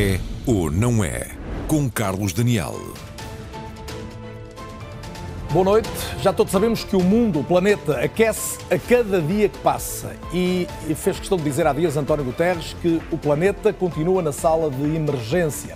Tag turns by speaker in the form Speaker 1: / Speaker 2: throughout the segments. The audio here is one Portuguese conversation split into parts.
Speaker 1: É ou não é? Com Carlos Daniel.
Speaker 2: Boa noite. Já todos sabemos que o mundo, o planeta, aquece a cada dia que passa. E fez questão de dizer há dias António Guterres que o planeta continua na sala de emergência.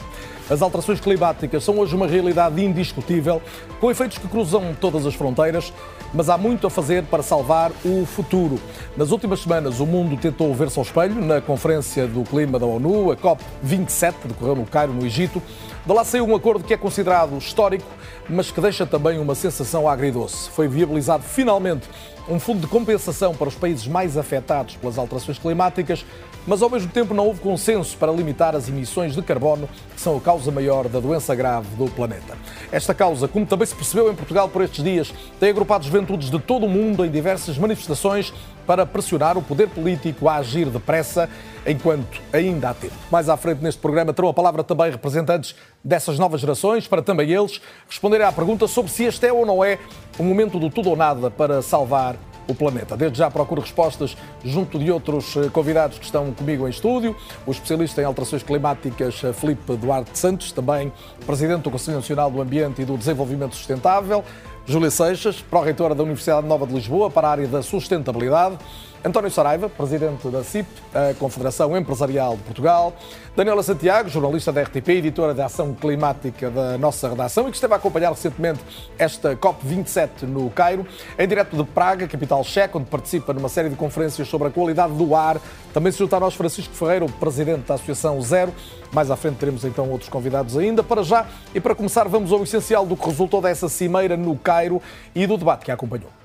Speaker 2: As alterações climáticas são hoje uma realidade indiscutível, com efeitos que cruzam todas as fronteiras, mas há muito a fazer para salvar o futuro. Nas últimas semanas, o mundo tentou ver-se ao espelho na Conferência do Clima da ONU, a COP27, que decorreu no Cairo, no Egito. De lá saiu um acordo que é considerado histórico, mas que deixa também uma sensação agridoce. Foi viabilizado finalmente um fundo de compensação para os países mais afetados pelas alterações climáticas, mas ao mesmo tempo não houve consenso para limitar as emissões de carbono, que são a causa maior da doença grave do planeta. Esta causa, como também se percebeu em Portugal por estes dias, tem agrupado juventudes de todo o mundo em diversas manifestações para pressionar o poder político a agir depressa enquanto ainda há tempo. Mais à frente neste programa terão a palavra também representantes dessas novas gerações, para também eles responderem à pergunta sobre se este é ou não é o momento do tudo ou nada para salvar o planeta. Desde já procuro respostas junto de outros eh, convidados que estão comigo em estúdio, o especialista em alterações climáticas eh, Felipe Duarte Santos, também presidente do Conselho Nacional do Ambiente e do Desenvolvimento Sustentável, Júlia Seixas, pró-reitora da Universidade Nova de Lisboa para a área da sustentabilidade, António Saraiva, presidente da CIP, a Confederação Empresarial de Portugal, Daniela Santiago, jornalista da RTP, editora da Ação Climática da nossa redação e que esteve a acompanhar recentemente esta COP27 no Cairo, em direto de Praga, capital checa, onde participa numa série de conferências sobre a qualidade do ar. Também se juntar nós Francisco Ferreira, o presidente da Associação Zero. Mais à frente teremos então outros convidados ainda. Para já e para começar, vamos ao essencial do que resultou dessa cimeira no Cairo e do debate que a acompanhou.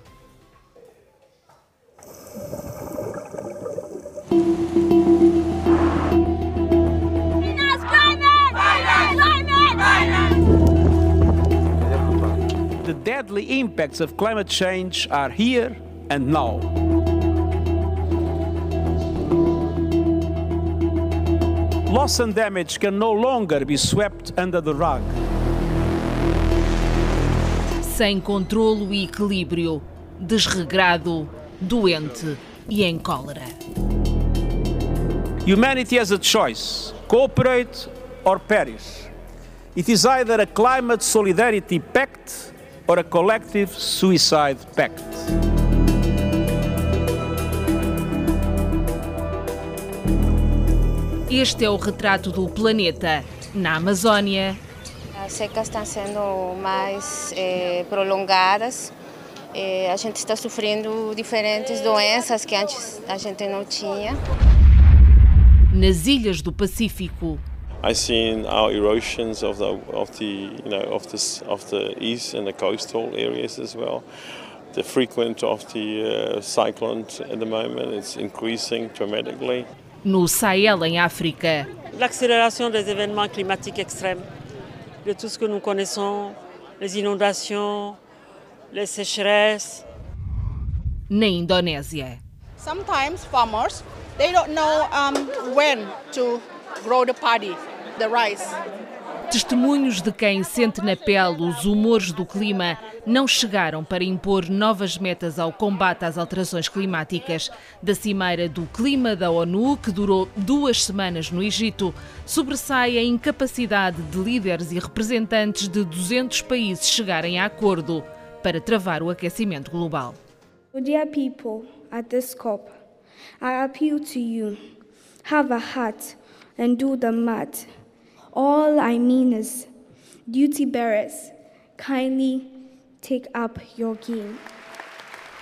Speaker 3: Deadly impacts of climate change are here and now. Loss and damage can no longer be swept under the rug.
Speaker 4: Sem controlo e equilíbrio, desregrado, doente e em cólera.
Speaker 3: Humanity has a choice cooperate or perish. It is either a climate solidarity pact or a collective suicide pact.
Speaker 4: Este é o retrato do planeta na Amazónia.
Speaker 5: As secas estão sendo mais eh, prolongadas. Eh, a gente está sofrendo diferentes doenças que antes a gente não tinha.
Speaker 4: Nas ilhas do Pacífico,
Speaker 6: I seen our erosions of the of the you know of this of the east and the coastal areas as well. The frequent of the uh, cyclones at the moment it's increasing dramatically.
Speaker 4: no Sahel, em África.
Speaker 7: L'accélération des événements climatiques extrêmes, de tout ce que nous connaissons, les inondations, les sécheresses.
Speaker 4: Na Indonésia,
Speaker 8: Sometimes farmers they don't know um, when to grow the paddy, the rice.
Speaker 4: testemunhos de quem sente na pele os humores do clima não chegaram para impor novas metas ao combate às alterações climáticas. Da Cimeira do Clima da ONU, que durou duas semanas no Egito, sobressai a incapacidade de líderes e representantes de 200 países chegarem a acordo para travar o aquecimento global.
Speaker 9: Dear people at this COP, I appeal to you have a heart and do the math. All I mean is, duty bearers, kindly take up your game.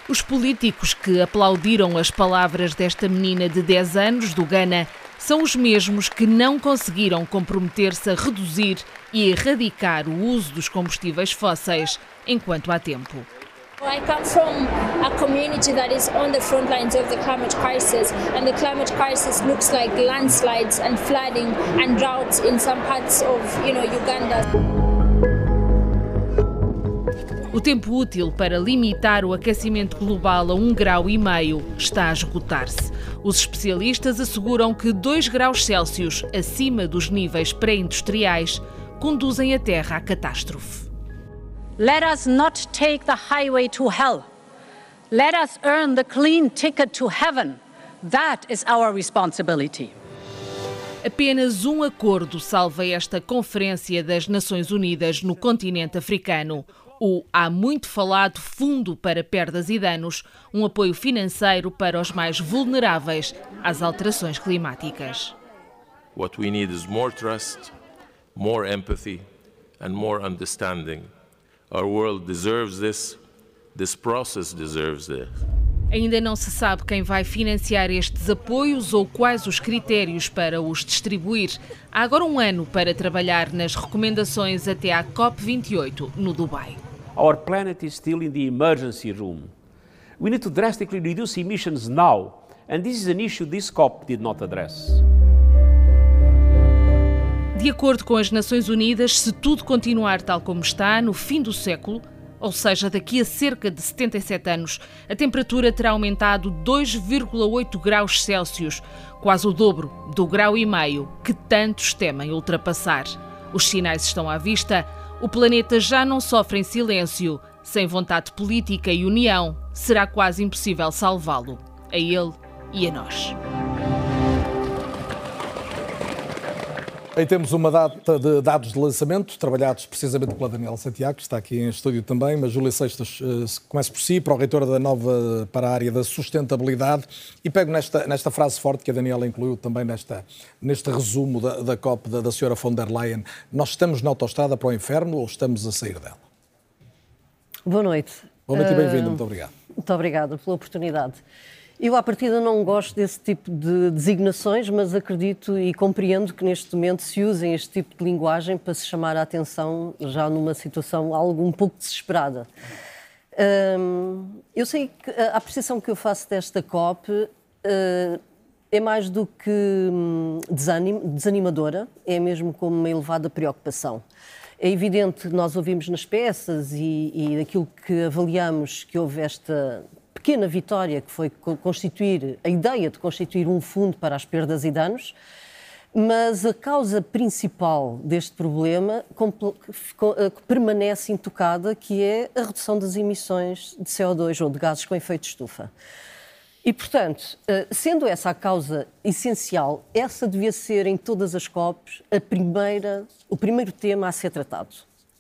Speaker 4: Os políticos que aplaudiram as palavras desta menina de 10 anos do Ghana são os mesmos que não conseguiram comprometer-se a reduzir e erradicar o uso dos combustíveis fósseis enquanto há tempo.
Speaker 10: I come from a community that is on the front lines of the climate crisis, and the climate crisis looks like landslides and flooding and droughts in some parts of, you know, Uganda.
Speaker 4: O tempo útil para limitar o aquecimento global a um grau e meio está a esgotar-se. Os especialistas asseguram que 2 graus Celsius acima dos níveis pré-industriais conduzem a Terra à catástrofe.
Speaker 11: Let us not take the highway to hell. Let us earn the clean ticket to heaven. That is our responsibility.
Speaker 4: Apenas um acordo salva esta Conferência das Nações Unidas no continente africano. O há muito falado Fundo para Perdas e Danos, um apoio financeiro para os mais vulneráveis às alterações climáticas.
Speaker 12: What we need is more trust, more empathy and more understanding. Our world deserves this. This process deserves this.
Speaker 4: Ainda não se sabe quem vai financiar estes apoios ou quais os critérios para os distribuir. Há agora um ano para trabalhar nas recomendações até à COP28 no Dubai.
Speaker 3: Our planet is still in the emergency room. We need to drastically reduce emissions now, and this is an issue this COP did not address.
Speaker 4: De acordo com as Nações Unidas, se tudo continuar tal como está, no fim do século, ou seja, daqui a cerca de 77 anos, a temperatura terá aumentado 2,8 graus Celsius, quase o dobro do grau e meio que tantos temem ultrapassar. Os sinais estão à vista, o planeta já não sofre em silêncio. Sem vontade política e união, será quase impossível salvá-lo, a ele e a nós.
Speaker 2: Aí temos uma data de dados de lançamento, trabalhados precisamente pela Daniela Santiago, que está aqui em estúdio também, mas Júlia Seixas, uh, começa por si, para o reitor da nova para a área da sustentabilidade, e pego nesta, nesta frase forte que a Daniela incluiu também nesta, neste resumo da, da COP da, da senhora von der Leyen. Nós estamos na autostrada para o inferno ou estamos a sair dela?
Speaker 13: Boa noite.
Speaker 2: Boa noite uh, e bem-vindo, muito obrigado.
Speaker 13: Muito obrigada pela oportunidade. Eu, à partida, não gosto desse tipo de designações, mas acredito e compreendo que neste momento se usem este tipo de linguagem para se chamar a atenção já numa situação algo um pouco desesperada. Hum, eu sei que a apreciação que eu faço desta COP uh, é mais do que hum, desanim, desanimadora, é mesmo como uma elevada preocupação. É evidente nós ouvimos nas peças e, e aquilo que avaliamos que houve esta pequena vitória que foi constituir, a ideia de constituir um fundo para as perdas e danos, mas a causa principal deste problema eh, permanece intocada, que é a redução das emissões de CO2 ou de gases com efeito de estufa. E, portanto, eh, sendo essa a causa essencial, essa devia ser em todas as COPs a primeira, o primeiro tema a ser tratado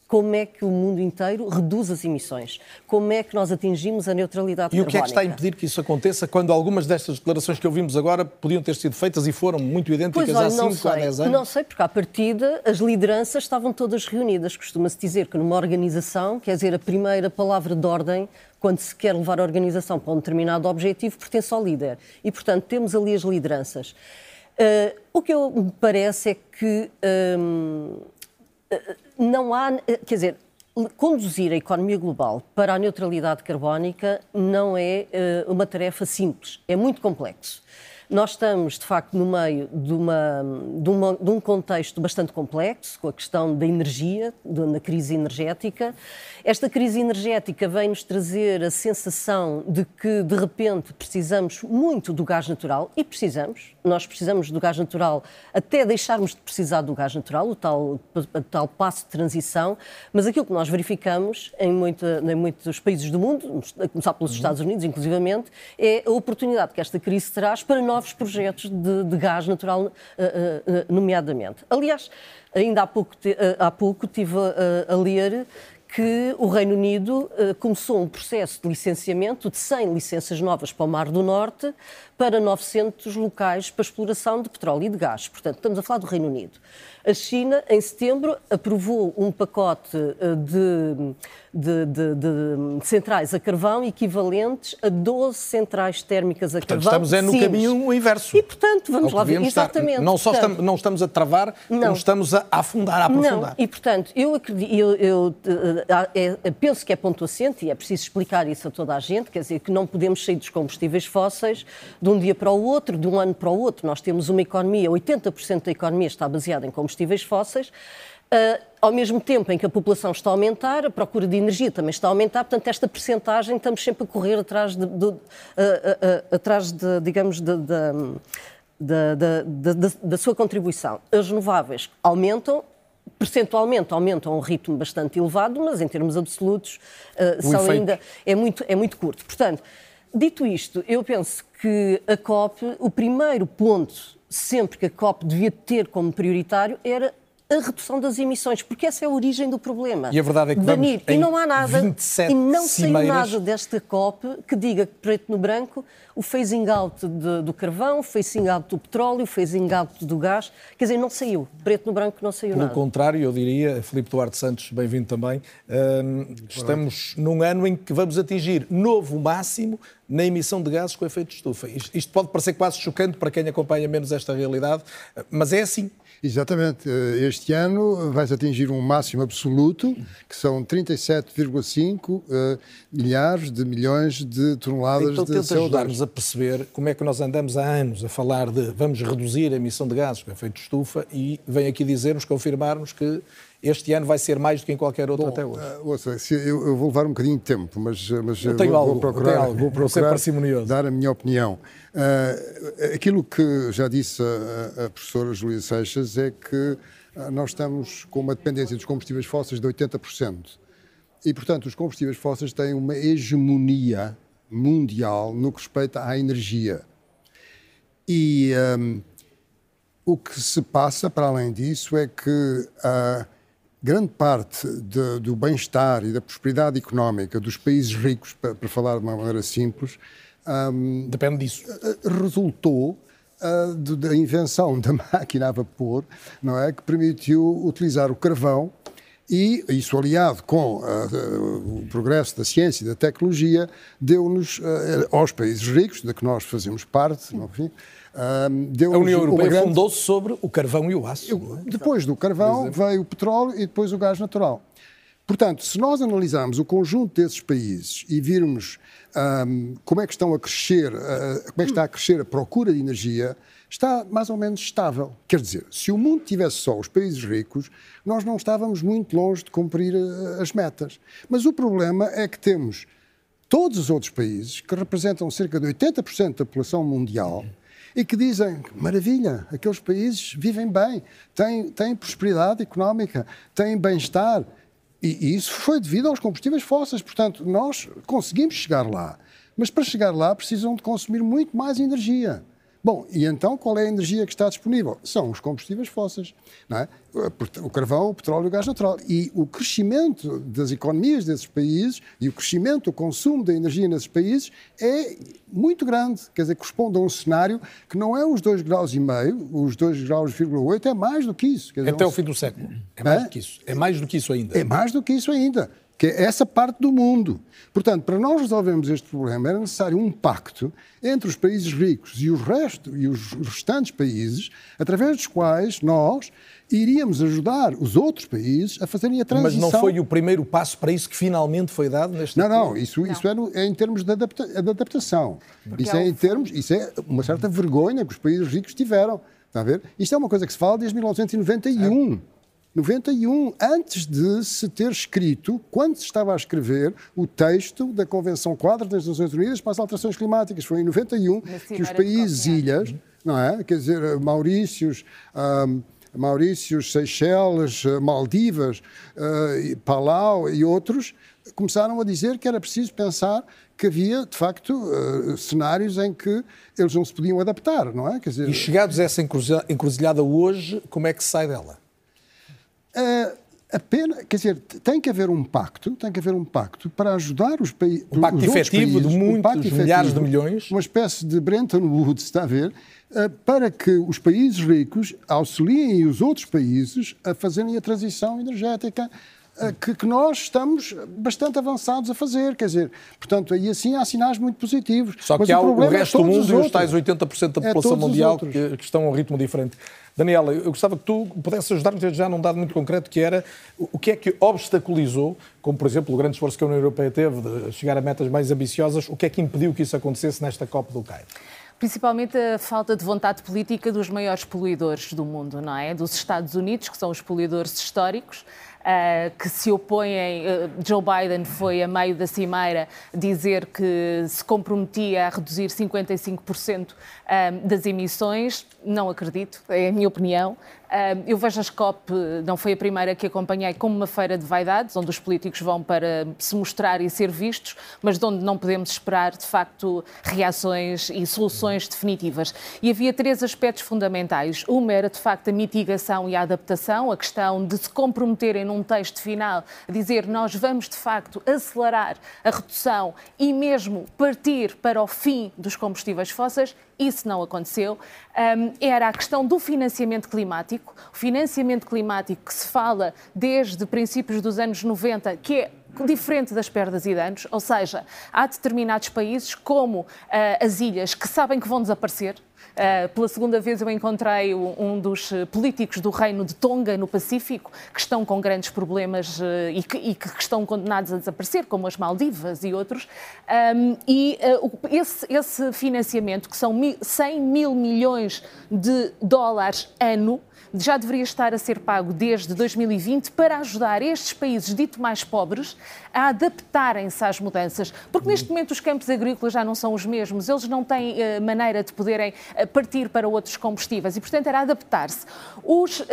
Speaker 13: como é que o mundo inteiro reduz as emissões, como é que nós atingimos a neutralidade
Speaker 2: e carbónica. E o que é que está a impedir que isso aconteça quando algumas destas declarações que ouvimos agora podiam ter sido feitas e foram muito idênticas
Speaker 13: pois,
Speaker 2: olha, há 5
Speaker 13: a
Speaker 2: 10 anos?
Speaker 13: Não sei, porque à partida as lideranças estavam todas reunidas. Costuma-se dizer que numa organização, quer dizer, a primeira palavra de ordem quando se quer levar a organização para um determinado objetivo, pertence ao líder. E, portanto, temos ali as lideranças. Uh, o que eu me parece é que um, não há, quer dizer, conduzir a economia global para a neutralidade carbónica não é uh, uma tarefa simples, é muito complexo. Nós estamos, de facto, no meio de, uma, de, uma, de um contexto bastante complexo, com a questão da energia, da crise energética. Esta crise energética vem-nos trazer a sensação de que, de repente, precisamos muito do gás natural, e precisamos. Nós precisamos do gás natural até deixarmos de precisar do gás natural, o tal, o tal passo de transição, mas aquilo que nós verificamos em, muita, em muitos países do mundo, a começar pelos uhum. Estados Unidos, inclusivamente, é a oportunidade que esta crise traz para novos projetos de, de gás natural, eh, eh, nomeadamente. Aliás, ainda há pouco, eh, há pouco tive a, a ler que o Reino Unido começou um processo de licenciamento de 100 licenças novas para o Mar do Norte para 900 locais para exploração de petróleo e de gás. Portanto, estamos a falar do Reino Unido. A China, em setembro, aprovou um pacote de de, de, de, centrais a carvão equivalentes a 12 centrais térmicas a
Speaker 2: portanto,
Speaker 13: carvão.
Speaker 2: Estamos é no caminho inverso.
Speaker 13: E, portanto, vamos lá ver. Exatamente.
Speaker 2: Não só
Speaker 13: portanto,
Speaker 2: estamos, não estamos a travar, não. como estamos a afundar, a aprofundar.
Speaker 13: Não. E, portanto, eu, acredito, eu, eu, eu, eu penso que é ponto assente, e é preciso explicar isso a toda a gente, quer dizer, que não podemos sair dos combustíveis fósseis de um dia para o outro, de um ano para o outro. Nós temos uma economia, 80% da economia está baseada em combustíveis fósseis. Uh, ao mesmo tempo em que a população está a aumentar, a procura de energia também está a aumentar, portanto, esta percentagem estamos sempre a correr atrás de, de, uh, uh, atrás de digamos, de, da sua contribuição. As renováveis aumentam, percentualmente aumentam a um ritmo bastante elevado, mas em termos absolutos são ainda é muito, é muito curto. Portanto, dito isto, eu penso que a COP, o primeiro ponto sempre que a COP devia ter como prioritário era a redução das emissões, porque essa é a origem do problema.
Speaker 2: E a verdade é que
Speaker 13: Danir, e não há nada,
Speaker 2: 27
Speaker 13: e não
Speaker 2: cimeiras...
Speaker 13: saiu nada desta COP que diga preto no branco o phasing out de, do carvão, o phasing out do petróleo, o phasing out do gás, quer dizer, não saiu, preto no branco não saiu
Speaker 2: Pelo
Speaker 13: nada.
Speaker 2: contrário, eu diria, Filipe Duarte Santos, bem-vindo também, hum, estamos num ano em que vamos atingir novo máximo na emissão de gases com efeito de estufa. Isto, isto pode parecer quase chocante para quem acompanha menos esta realidade, mas é assim.
Speaker 14: Exatamente. Eh, Este ano vai atingir um máximo absoluto, que são 37,5 uh, milhares de milhões de toneladas
Speaker 2: então,
Speaker 14: de
Speaker 2: tenta
Speaker 14: CO2.
Speaker 2: ajudar-nos a perceber como é que nós andamos há anos a falar de vamos reduzir a emissão de gases com efeito de estufa e vem aqui dizer-nos, confirmar-nos que este ano vai ser mais do que em qualquer outro
Speaker 14: Bom,
Speaker 2: até hoje.
Speaker 14: Uh, ouça, eu, eu, vou levar um bocadinho de tempo, mas, mas
Speaker 2: eu tenho
Speaker 14: vou,
Speaker 2: algo,
Speaker 14: vou procurar,
Speaker 2: tenho algo, vou, parcimonioso.
Speaker 14: dar a minha opinião. Uh, aquilo que já disse a, a professora Júlia Seixas é que uh, nós estamos com uma dependência dos combustíveis fósseis de 80%. E, portanto, os combustíveis fósseis têm uma hegemonia mundial no que respeita à energia. E um, o que se passa, para além disso, é que a grande parte de, do bem-estar e da prosperidade económica dos países ricos, para, para falar de uma maneira simples, um,
Speaker 2: depende disso.
Speaker 14: Resultou uh, de, da invenção da máquina a vapor, não é, que permitiu utilizar o carvão e isso aliado com uh, o progresso da ciência e da tecnologia deu-nos uh, aos países ricos, de que nós fazemos parte, no fim,
Speaker 2: uh, a União Europeia grande... fundou-se sobre o carvão e o aço.
Speaker 14: Eu, depois do carvão veio o petróleo e depois o gás natural. Portanto, se nós analisarmos o conjunto desses países e virmos um, como é que estão a crescer, uh, como é que está a crescer a procura de energia, está mais ou menos estável. Quer dizer, se o mundo tivesse só os países ricos, nós não estávamos muito longe de cumprir uh, as metas. Mas o problema é que temos todos os outros países, que representam cerca de 80% da população mundial, e que dizem, maravilha, aqueles países vivem bem, têm, têm prosperidade económica, têm bem-estar. E isso foi devido aos combustíveis fósseis. Portanto, nós conseguimos chegar lá. Mas para chegar lá precisam de consumir muito mais energia. Bom, e então qual é a energia que está disponível? São os combustíveis fósseis, não é? o carvão, o petróleo e o gás natural. E o crescimento das economias desses países e o crescimento, o consumo da energia nesses países é muito grande. Quer dizer, corresponde a um cenário que não é os 2,5 graus, e meio, os 2,8 graus, é mais do que isso.
Speaker 2: Dizer,
Speaker 14: é
Speaker 2: Até um... o fim do século. É mais é? do que isso. É mais do que isso ainda.
Speaker 14: É mais do que isso ainda que é essa parte do mundo. Portanto, para nós resolvermos este problema era necessário um pacto entre os países ricos e, o resto, e os restantes países, através dos quais nós iríamos ajudar os outros países a fazerem a transição.
Speaker 2: Mas não foi o primeiro passo para isso que finalmente foi dado neste
Speaker 14: Não, não, isso, não. isso é, no, é, em termos de, adapta, de adaptação. Porque isso é, é em termos, isso é uma certa vergonha que os países ricos tiveram. Está a ver? Isto é uma coisa que se fala desde 1991. É. 91, antes de se ter escrito, quando se estava a escrever o texto da Convenção Quadro das Nações Unidas para as Alterações Climáticas. Foi em 91 que os países ilhas, não é? Quer dizer, Maurícios, um, Maurícios, Seychelles, Maldivas, uh, Palau e outros, começaram a dizer que era preciso pensar que havia, de facto, uh, cenários em que eles não se podiam adaptar, não é?
Speaker 2: Quer dizer... E chegados a essa encruzilhada hoje, como é que se sai dela?
Speaker 14: Uh, quer dizer, tem que haver um pacto, tem que haver um pacto para ajudar os países.
Speaker 2: Um pacto efetivo países, de muitos um efetivo, milhares de milhões.
Speaker 14: Uma espécie de Bretton Woods, está a ver? Uh, para que os países ricos auxiliem os outros países a fazerem a transição energética que, que, nós estamos bastante avançados a fazer, quer dizer, portanto, e assim há sinais muito positivos.
Speaker 2: Só que há o, o resto é do mundo e os tais 80% da população é mundial que, que estão a um ritmo diferente. Daniela, eu gostava que tu pudesses ajudar-nos já num dado muito concreto, que era o que é que obstaculizou, como por exemplo o grande esforço que a União Europeia teve de chegar a metas mais ambiciosas, o que é que impediu que isso acontecesse nesta COP do Cairo?
Speaker 4: Principalmente a falta de vontade política dos maiores poluidores do mundo, não é? Dos Estados Unidos, que são os poluidores históricos, uh, que se opõem. Uh, Joe Biden foi a meio da cimeira dizer que se comprometia a reduzir 55% uh, das emissões. Não acredito, é a minha opinião. Eu vejo a SCOP, não foi a primeira que acompanhei, como uma feira de vaidades, onde os políticos vão para se mostrar e ser vistos, mas de onde não podemos esperar, de facto, reações e soluções definitivas. E havia três aspectos fundamentais. Uma era, de facto, a mitigação e a adaptação, a questão de se comprometerem num texto final, a dizer nós vamos, de facto, acelerar a redução e mesmo partir para o fim dos combustíveis fósseis isso não aconteceu. Um, era a questão do financiamento climático. O financiamento climático que se fala desde princípios dos anos 90, que é diferente das perdas e danos, ou seja, há determinados países, como uh, as ilhas, que sabem que vão desaparecer, Uh, pela segunda vez eu encontrei um dos políticos do reino de Tonga, no Pacífico, que estão com grandes problemas uh, e, que, e, que, estão condenados a desaparecer, como as Maldivas e outros. Um, e uh, esse, esse, financiamento, que são 100 mil milhões de dólares ano, já deveria estar a ser pago desde 2020 para ajudar estes países dito mais pobres a adaptarem-se às mudanças. Porque neste momento os campos agrícolas já não são os mesmos, eles não têm uh, maneira de poderem uh, partir para outros combustíveis e, portanto, era adaptar-se.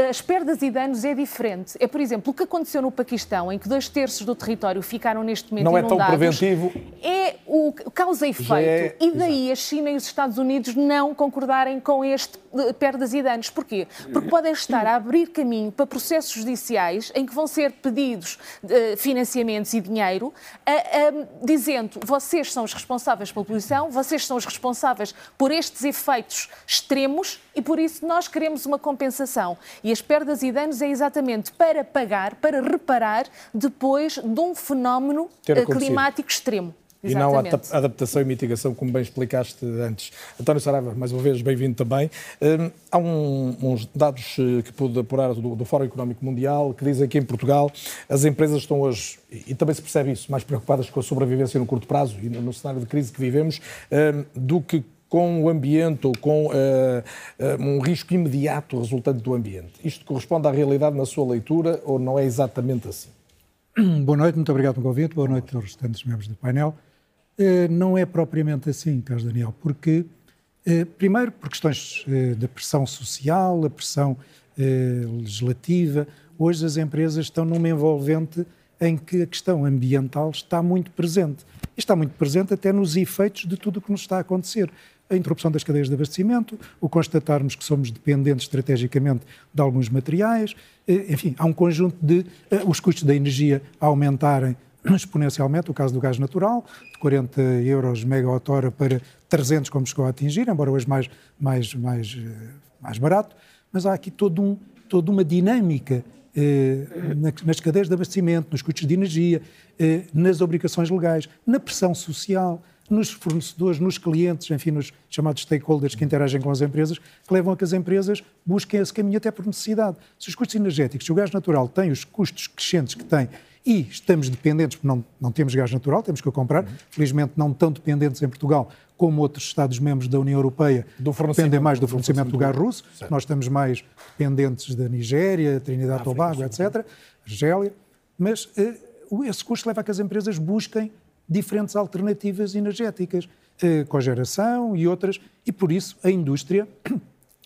Speaker 4: As perdas e danos é diferente. É, por exemplo, o que aconteceu no Paquistão, em que dois terços do território ficaram neste momento
Speaker 2: não
Speaker 4: inundados.
Speaker 2: Não é tão preventivo.
Speaker 4: É o causa e efeito. É... E daí Exato. a China e os Estados Unidos não concordarem com este uh, perdas e danos. Porquê? Porque podem estar a abrir caminho para processos judiciais em que vão ser pedidos financiamentos e dinheiro a, a, dizendo vocês são os responsáveis pela poluição, vocês são os responsáveis por estes efeitos extremos e por isso nós queremos uma compensação. E as perdas e danos é exatamente para pagar, para reparar depois de um fenómeno eh, climático extremo.
Speaker 2: Exatamente. e não a adaptação e mitigação, como bem explicaste antes. António Saraiva, mais uma vez, bem-vindo também. Hum, há um, uns dados eh, que pude apurar do, do, Fórum Económico Mundial que dizem que em Portugal as empresas estão hoje, e também se percebe isso, mais preocupadas com a sobrevivência no curto prazo e no, cenário de crise que vivemos, hum, do que com o ambiente ou com uh, uh, um risco imediato resultante do ambiente. Isto corresponde à realidade na sua leitura ou não é exatamente assim?
Speaker 15: Boa noite, muito obrigado pelo convite, boa noite aos restantes membros do painel. Eh, não é propriamente assim, Carlos Daniel, porque, eh, primeiro, por questões eh, da pressão social, a pressão legislativa, hoje as empresas estão numa envolvente em que a questão ambiental está muito presente. E está muito presente até nos efeitos de tudo o que nos está a acontecer. A interrupção das cadeias de abastecimento, o constatarmos que somos dependentes estrategicamente de alguns materiais, enfim, há um conjunto de os custos da energia aumentarem exponencialmente, o caso do gás natural, de 40 euros megawatt-hora para 300, como chegou a atingir, embora hoje mais, mais, mais, eh, mais barato, mas há aqui todo um, toda uma dinâmica eh, nas cadeias de abastecimento, nos custos de energia, eh, nas obrigações legais, na pressão social, nos fornecedores, nos clientes, enfim, nos chamados stakeholders que interagem com as empresas, que levam a que as empresas busquem esse caminho até por necessidade. Se os custos energéticos, se o gás natural tem os custos crescentes que tem e estamos dependentes, porque não, não temos gás natural, temos que o comprar, uhum. felizmente não tão dependentes em Portugal como outros Estados-membros da União Europeia, dependem mais do fornecimento do, do gás russo, certo. nós estamos mais dependentes da Nigéria, Trinidade e Tobago, etc., Argélia, mas uh, esse custo leva a que as empresas busquem diferentes alternativas energéticas, uh, cogeração e outras, e por isso a indústria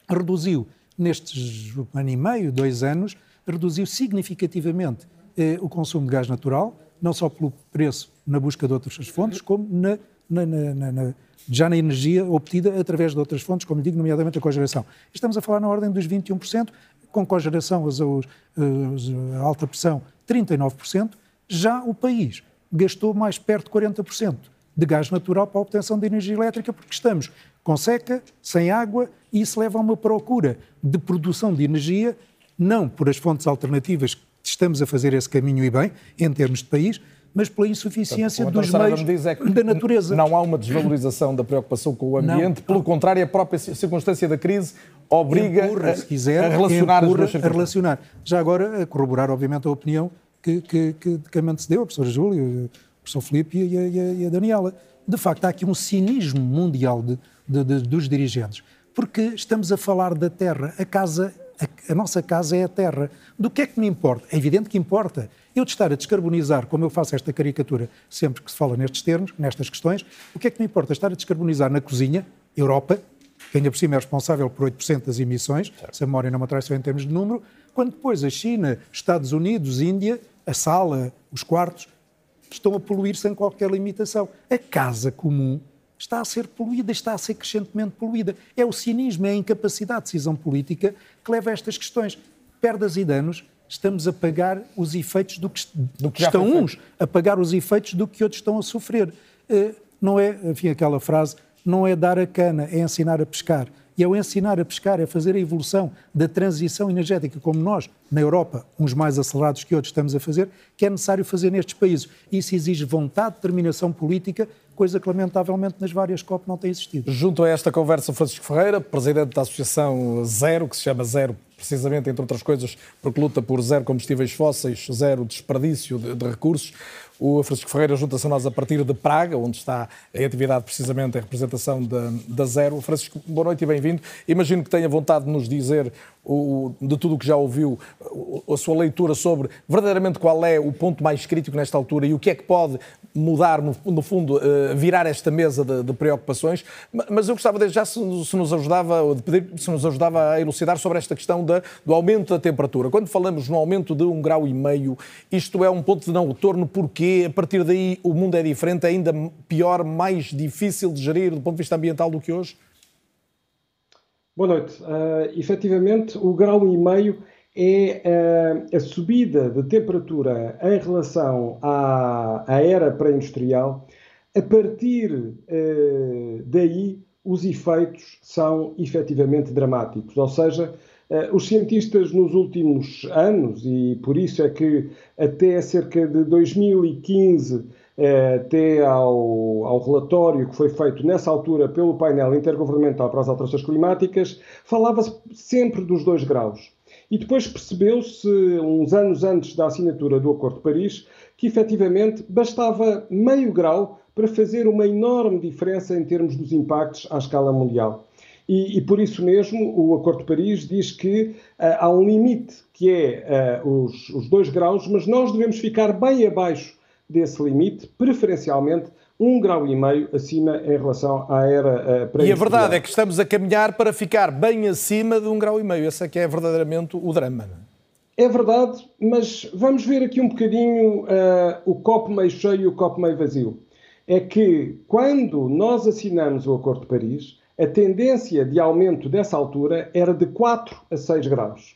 Speaker 15: reduziu, nestes um ano e meio, dois anos, reduziu significativamente eh, o consumo de gás natural, não só pelo preço na busca de outras fontes, como na, na, na, já na energia obtida através de outras fontes, como digo, nomeadamente a cogeração. Estamos a falar na ordem dos 21%, com cogeração, as, a alta pressão, 39%. Já o país gastou mais perto de 40% de gás natural para a obtenção de energia elétrica, porque estamos com seca, sem água, e isso leva a uma procura de produção de energia, não por as fontes alternativas estamos a fazer esse caminho e bem, em termos de país, mas pela insuficiência Portanto, dos meios é da natureza.
Speaker 2: Não há uma desvalorização da preocupação com o ambiente, não, pelo contrário, a própria circunstância da crise obriga empurra, a, se quiser, a relacionar
Speaker 15: empurra, a relacionar. Já agora, a corroborar, obviamente, a opinião que, que, que, que a mente se deu, o professor Júlio, o professor Filipe e a, e, a, e a, Daniela. De facto, há aqui um cinismo mundial de, de, de, dos dirigentes, porque estamos a falar da terra, a casa a, a, nossa casa é a terra. Do que é que me importa? É evidente que importa. Eu de estar a descarbonizar, como eu faço esta caricatura sempre que se fala nestes termos, nestas questões, o que é que me importa? Estar a descarbonizar na cozinha, Europa, que ainda por cima é responsável por 8% das emissões, se a memória não me traz em termos de número, quando depois a China, Estados Unidos, Índia, a sala, os quartos, estão a poluir sem qualquer limitação. A casa comum está a ser poluída, está a ser crescentemente poluída. É o cinismo, é a incapacidade de decisão política que leva a estas questões. Perdas e danos, estamos a pagar os efeitos do que, do que estão uns a pagar os efeitos do que outros estão a sofrer. Eh, não é, enfim, aquela frase, não é dar a cana, é ensinar a pescar. E ao ensinar a pescar, é fazer a evolução da transição energética, como nós, na Europa, uns mais acelerados que outros, estamos a fazer, que é necessário fazer nestes países. Isso exige vontade, determinação política, coisa que lamentavelmente nas várias COP não tem existido.
Speaker 2: Junto a esta conversa, Francisco Ferreira, presidente da Associação Zero, que se chama Zero precisamente, entre outras coisas, porque luta por zero combustíveis fósseis, zero desperdício de, de recursos. O Francisco Ferreira junta-se a nós a partir de Praga, onde está em atividade precisamente a representação da, da Zero. Francisco, boa noite e bem-vindo. Imagino que tenha vontade de nos dizer o, de tudo o que já ouviu, a sua leitura sobre verdadeiramente qual é o ponto mais crítico nesta altura e o que é que pode mudar, no, no fundo, uh, virar esta mesa de, de, preocupações. Mas eu gostava de, já se, se, nos ajudava, de pedir se nos ajudava a elucidar sobre esta questão da, do aumento da temperatura. Quando falamos no aumento de um grau e meio, isto é um ponto de não retorno, porque a partir daí o mundo é diferente, é ainda pior, mais difícil de gerir do ponto de vista ambiental do que hoje?
Speaker 16: Boa noite. Uh, efetivamente, o grau e meio é uh, a subida de temperatura em relação à, à era pré-industrial. A partir uh, daí, os efeitos são efetivamente dramáticos. Ou seja, os cientistas nos últimos anos, e por isso é que até cerca de 2015 até ao, ao, relatório que foi feito nessa altura pelo painel intergovernamental para as alterações climáticas, falava-se sempre dos dois graus. E depois percebeu-se, uns anos antes da assinatura do Acordo de Paris, que efetivamente bastava meio grau para fazer uma enorme diferença em termos dos impactos à escala mundial. E, e por isso mesmo o Acordo de Paris diz que uh, há um limite que é uh, os, os dois graus, mas nós devemos ficar bem abaixo desse limite, preferencialmente um grau e meio acima em relação à era pré
Speaker 2: E a verdade é que estamos a caminhar para ficar bem acima de um grau e meio. Esse é que é verdadeiramente o drama.
Speaker 16: É? é verdade, mas vamos ver aqui um bocadinho uh, o copo meio cheio e o copo meio vazio. É que quando nós assinamos o Acordo de Paris, a tendência de aumento dessa altura era de 4 a 6 graus.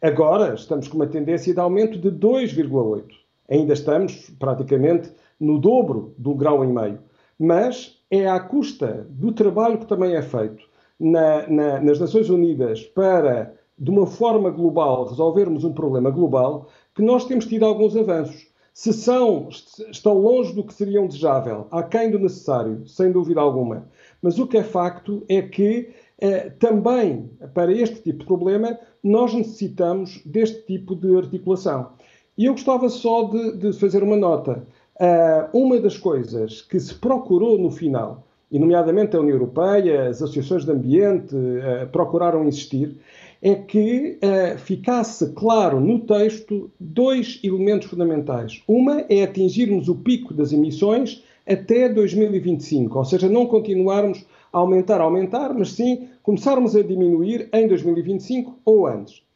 Speaker 16: Agora estamos com uma tendência de aumento de 2,8 ainda estamos praticamente no dobro do grau e meio. Mas é à custa do trabalho que também é feito na, na, nas Nações Unidas para, de uma forma global, resolvermos um problema global, que nós temos tido alguns avanços. Se são, estão longe do que seriam desejável, aquém do necessário, sem dúvida alguma. Mas o que é facto é que eh, também, para este tipo de problema, nós necessitamos deste tipo de articulação. E eu gostava só de, de fazer uma nota. Uh, uma das coisas que se procurou no final, e nomeadamente a União Europeia, as associações de ambiente uh, procuraram insistir, é que uh, ficasse claro no texto dois elementos fundamentais. Uma é atingirmos o pico das emissões até 2025, ou seja, não continuarmos a aumentar, aumentar, mas sim começarmos a diminuir em 2025 ou antes.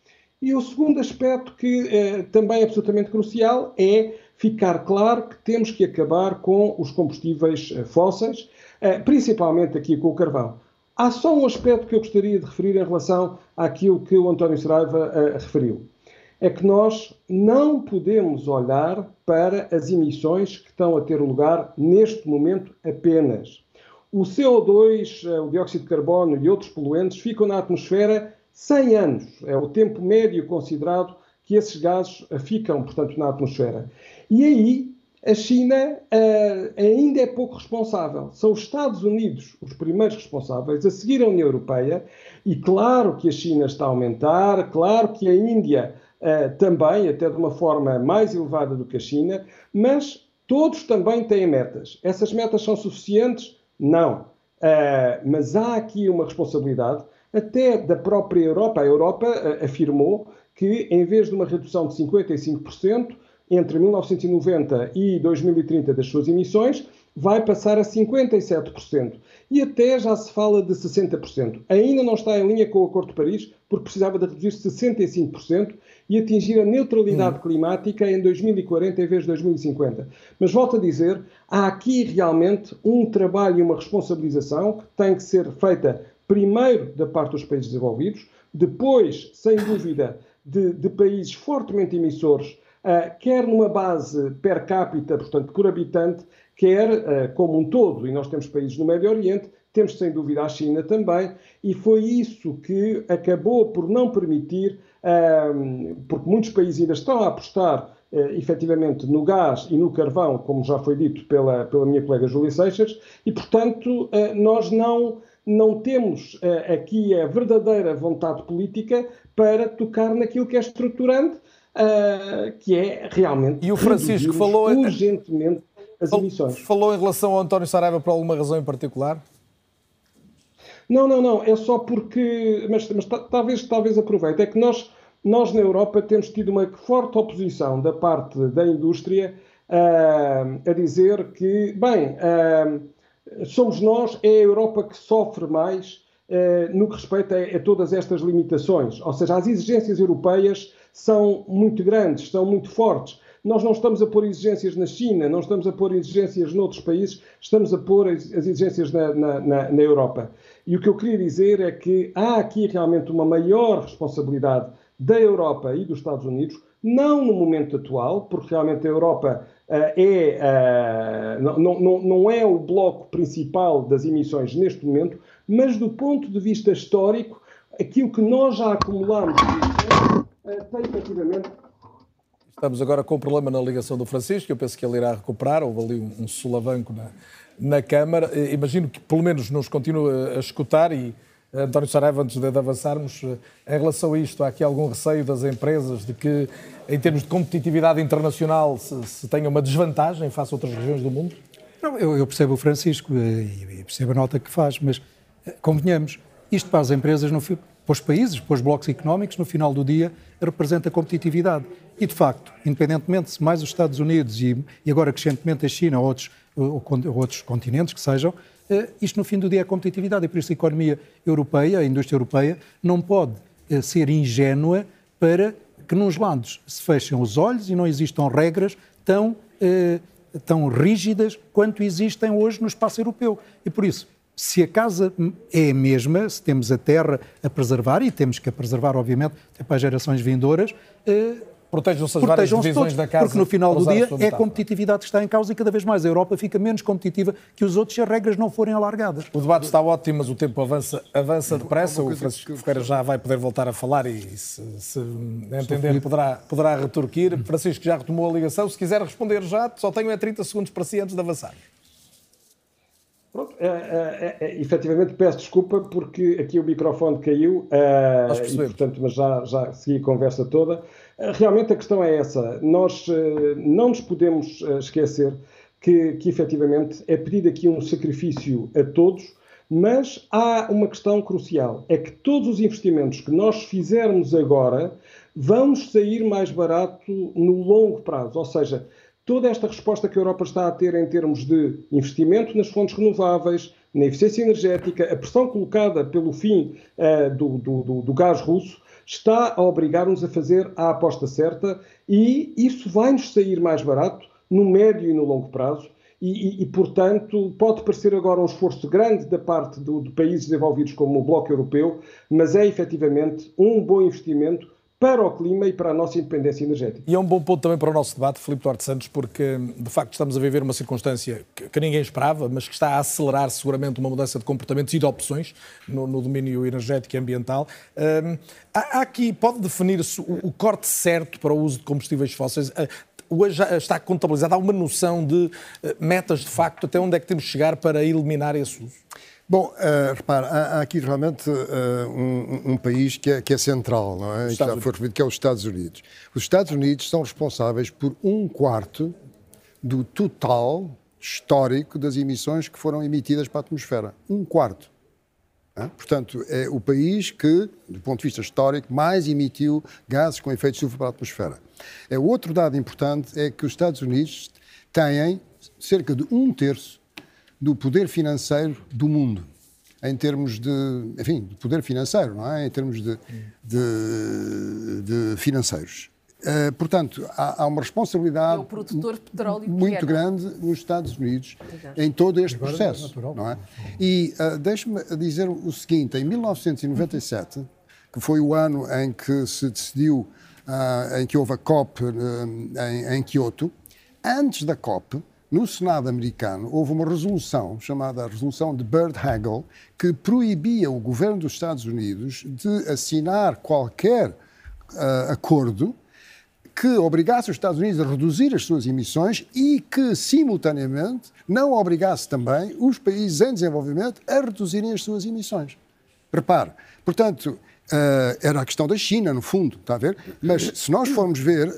Speaker 16: E o segundo aspecto que eh, também é absolutamente crucial é ficar claro que temos que acabar com os combustíveis eh, fósseis, eh, principalmente aqui com o carvão. Há só um aspecto que eu gostaria de referir em relação àquilo que o António Saraiva referiu. É que nós não podemos olhar para as emissões que estão a ter lugar neste momento apenas. O CO2, eh, o dióxido de carbono e outros poluentes ficam na atmosfera 100 anos é o tempo médio considerado que esses gases ficam, portanto, na atmosfera. E aí a China uh, ainda é pouco responsável. São os Estados Unidos os primeiros responsáveis, a seguir a União Europeia, e claro que a China está a aumentar, claro que a Índia uh, também, até de uma forma mais elevada do que a China, mas todos também têm metas. Essas metas são suficientes? Não. Uh, mas há aqui uma responsabilidade até da própria Europa. A Europa uh, afirmou que, em vez de uma redução de 55% entre 1990 e 2030 das suas emissões, vai passar a 57%. E até já se fala de 60%. Ainda não está em linha com o Acordo de Paris, porque precisava de reduzir 65% e atingir a neutralidade hum. climática em 2040 em vez de 2050. Mas volto a dizer, há aqui realmente um trabalho e uma responsabilização que tem que ser feita primeiro da parte dos países desenvolvidos, depois, sem dúvida, de, de países fortemente emissores, uh, quer numa base per capita, portanto, por habitante, quer uh, como um todo. E nós temos países no Médio Oriente, temos sem dúvida a China também, e foi isso que acabou por não permitir, uh, porque muitos países ainda estão a apostar uh, efetivamente no gás e no carvão, como já foi dito pela, pela minha colega Júlia Seixas, e portanto uh, nós não não temos uh, aqui a verdadeira vontade política para tocar naquilo que é estruturante, uh, que é realmente
Speaker 2: e o Francisco falou
Speaker 16: urgentemente as emissões.
Speaker 2: Falou em relação ao António Saraiva por alguma razão em particular?
Speaker 16: Não, não, não. É só porque. Mas, mas talvez, talvez aproveite. É que nós, nós na Europa temos tido uma forte oposição da parte da indústria uh, a dizer que, bem, uh, somos nós, é a Europa que sofre mais uh, no que respeita a, a todas estas limitações. Ou seja, as exigências europeias são muito grandes, são muito fortes. Nós não estamos a pôr exigências na China, não estamos a pôr exigências noutros países, estamos a pôr as exigências na, na, na, na Europa. E o que eu queria dizer é que há aqui realmente uma maior responsabilidade da Europa e dos Estados Unidos, não no momento atual, porque realmente a Europa é, uh, não, não, não é o bloco principal das emissões neste momento, mas do ponto de vista histórico, aquilo que nós já acumulamos tem efetivamente
Speaker 2: Estamos agora com um problema na ligação do Francisco, eu penso que ele irá recuperar, houve ali um, solavanco na, na Câmara. Eh, imagino que pelo menos nos continue a escutar e eh, António Saraiva, antes de avançarmos, eh, em relação a isto, há aqui algum receio das empresas de que, em termos de competitividade internacional, se, se tenha uma desvantagem face a outras regiões do mundo?
Speaker 15: Não, eu, eu, percebo o Francisco e percebo a nota que faz, mas convenhamos, isto para as empresas, no, para os países, para os blocos económicos, no final do dia, representa competitividade. E, de facto, independentemente se mais os Estados Unidos e, e agora crescentemente a China ou outros, ou, ou outros continentes que sejam, eh, isto no fim do dia é competitividade. E por isso a economia europeia, a indústria europeia, não pode eh, ser ingênua para que, nos lados, se fechem os olhos e não existam regras tão, eh, tão rígidas quanto existem hoje no espaço europeu. E por isso, se a casa é a mesma, se temos a terra a preservar, e temos que a preservar, obviamente, até para as gerações vindouras,
Speaker 2: eh, protejam-se as várias divisões todos, da casa.
Speaker 15: Porque no final do dia é a competitividade que está em causa e cada vez mais a Europa fica menos competitiva que os outros se as regras não forem alargadas.
Speaker 2: O debate está ótimo, mas o tempo avança, avança depressa. O Francisco Ferreira já vai poder voltar a falar e, se, se entender, poderá, poderá retorquir. Francisco já retomou a ligação. Se quiser responder já, só tenho é 30 segundos para si antes de avançar.
Speaker 16: Pronto, é, é, é, efetivamente peço desculpa porque aqui o microfone caiu, é, e, portanto, mas já, já segui a conversa toda. Eh, realmente a questão é essa. Nós eh, não nos podemos esquecer que, que efetivamente é pedido aqui um sacrifício a todos, mas há uma questão crucial: é que todos os investimentos que nós fizermos agora vão sair mais barato no longo prazo. Ou seja, toda esta resposta que a Europa está a ter em termos de investimento nas fontes renováveis, na eficiência energética, a pressão colocada pelo fim uh, do, do, do, gás russo, está a obrigar-nos a fazer a aposta certa e isso vai-nos sair mais barato no médio e no longo prazo. E, e, e, portanto, pode parecer agora um esforço grande da parte do, de países desenvolvidos como o Bloco Europeu, mas é efetivamente um bom investimento para o clima e para a nossa independência energética.
Speaker 2: E é um bom ponto também para o nosso debate, Filipe Duarte Santos, porque de facto estamos a viver uma circunstância que, que ninguém esperava, mas que está a acelerar seguramente uma mudança de comportamentos e de opções no, no domínio energético e ambiental. Um, há, há, aqui, pode definir-se o, o, corte certo para o uso de combustíveis fósseis? Uh, hoje está contabilizado, há uma noção de uh, metas de facto, até onde é que temos de chegar para eliminar esse uso?
Speaker 14: Bom, uh, repara, há, há, aqui realmente uh, um, um, país que é, que é central, não é? Já foi referido, que é os Estados Unidos. Os Estados Unidos são responsáveis por um quarto do total histórico das emissões que foram emitidas para a atmosfera. Um quarto. É? Portanto, é o país que, do ponto de vista histórico, mais emitiu gases com efeito de estufa para a atmosfera. É outro dado importante é que os Estados Unidos têm cerca de um terço do poder financeiro do mundo, em termos de, enfim, de poder financeiro, não é? Em termos de, de, de financeiros. Uh, portanto, há, há, uma responsabilidade
Speaker 17: é
Speaker 14: muito grande nos Estados Unidos em todo este processo. Não é? E uh, deixe-me dizer o seguinte: em 1997, que foi o ano em que se decidiu, uh, em que houve a COP em, em Kyoto, antes da COP, no Senado americano, houve uma resolução chamada a Resolução de Bird-Hagel, que proibia o governo dos Estados Unidos de assinar qualquer uh, acordo que obrigasse os Estados Unidos a reduzir as suas emissões e que, simultaneamente, não obrigasse também os países em desenvolvimento a reduzirem as suas emissões. Repare, portanto, Uh, era a questão da China, no fundo, está a ver? Mas se nós formos ver,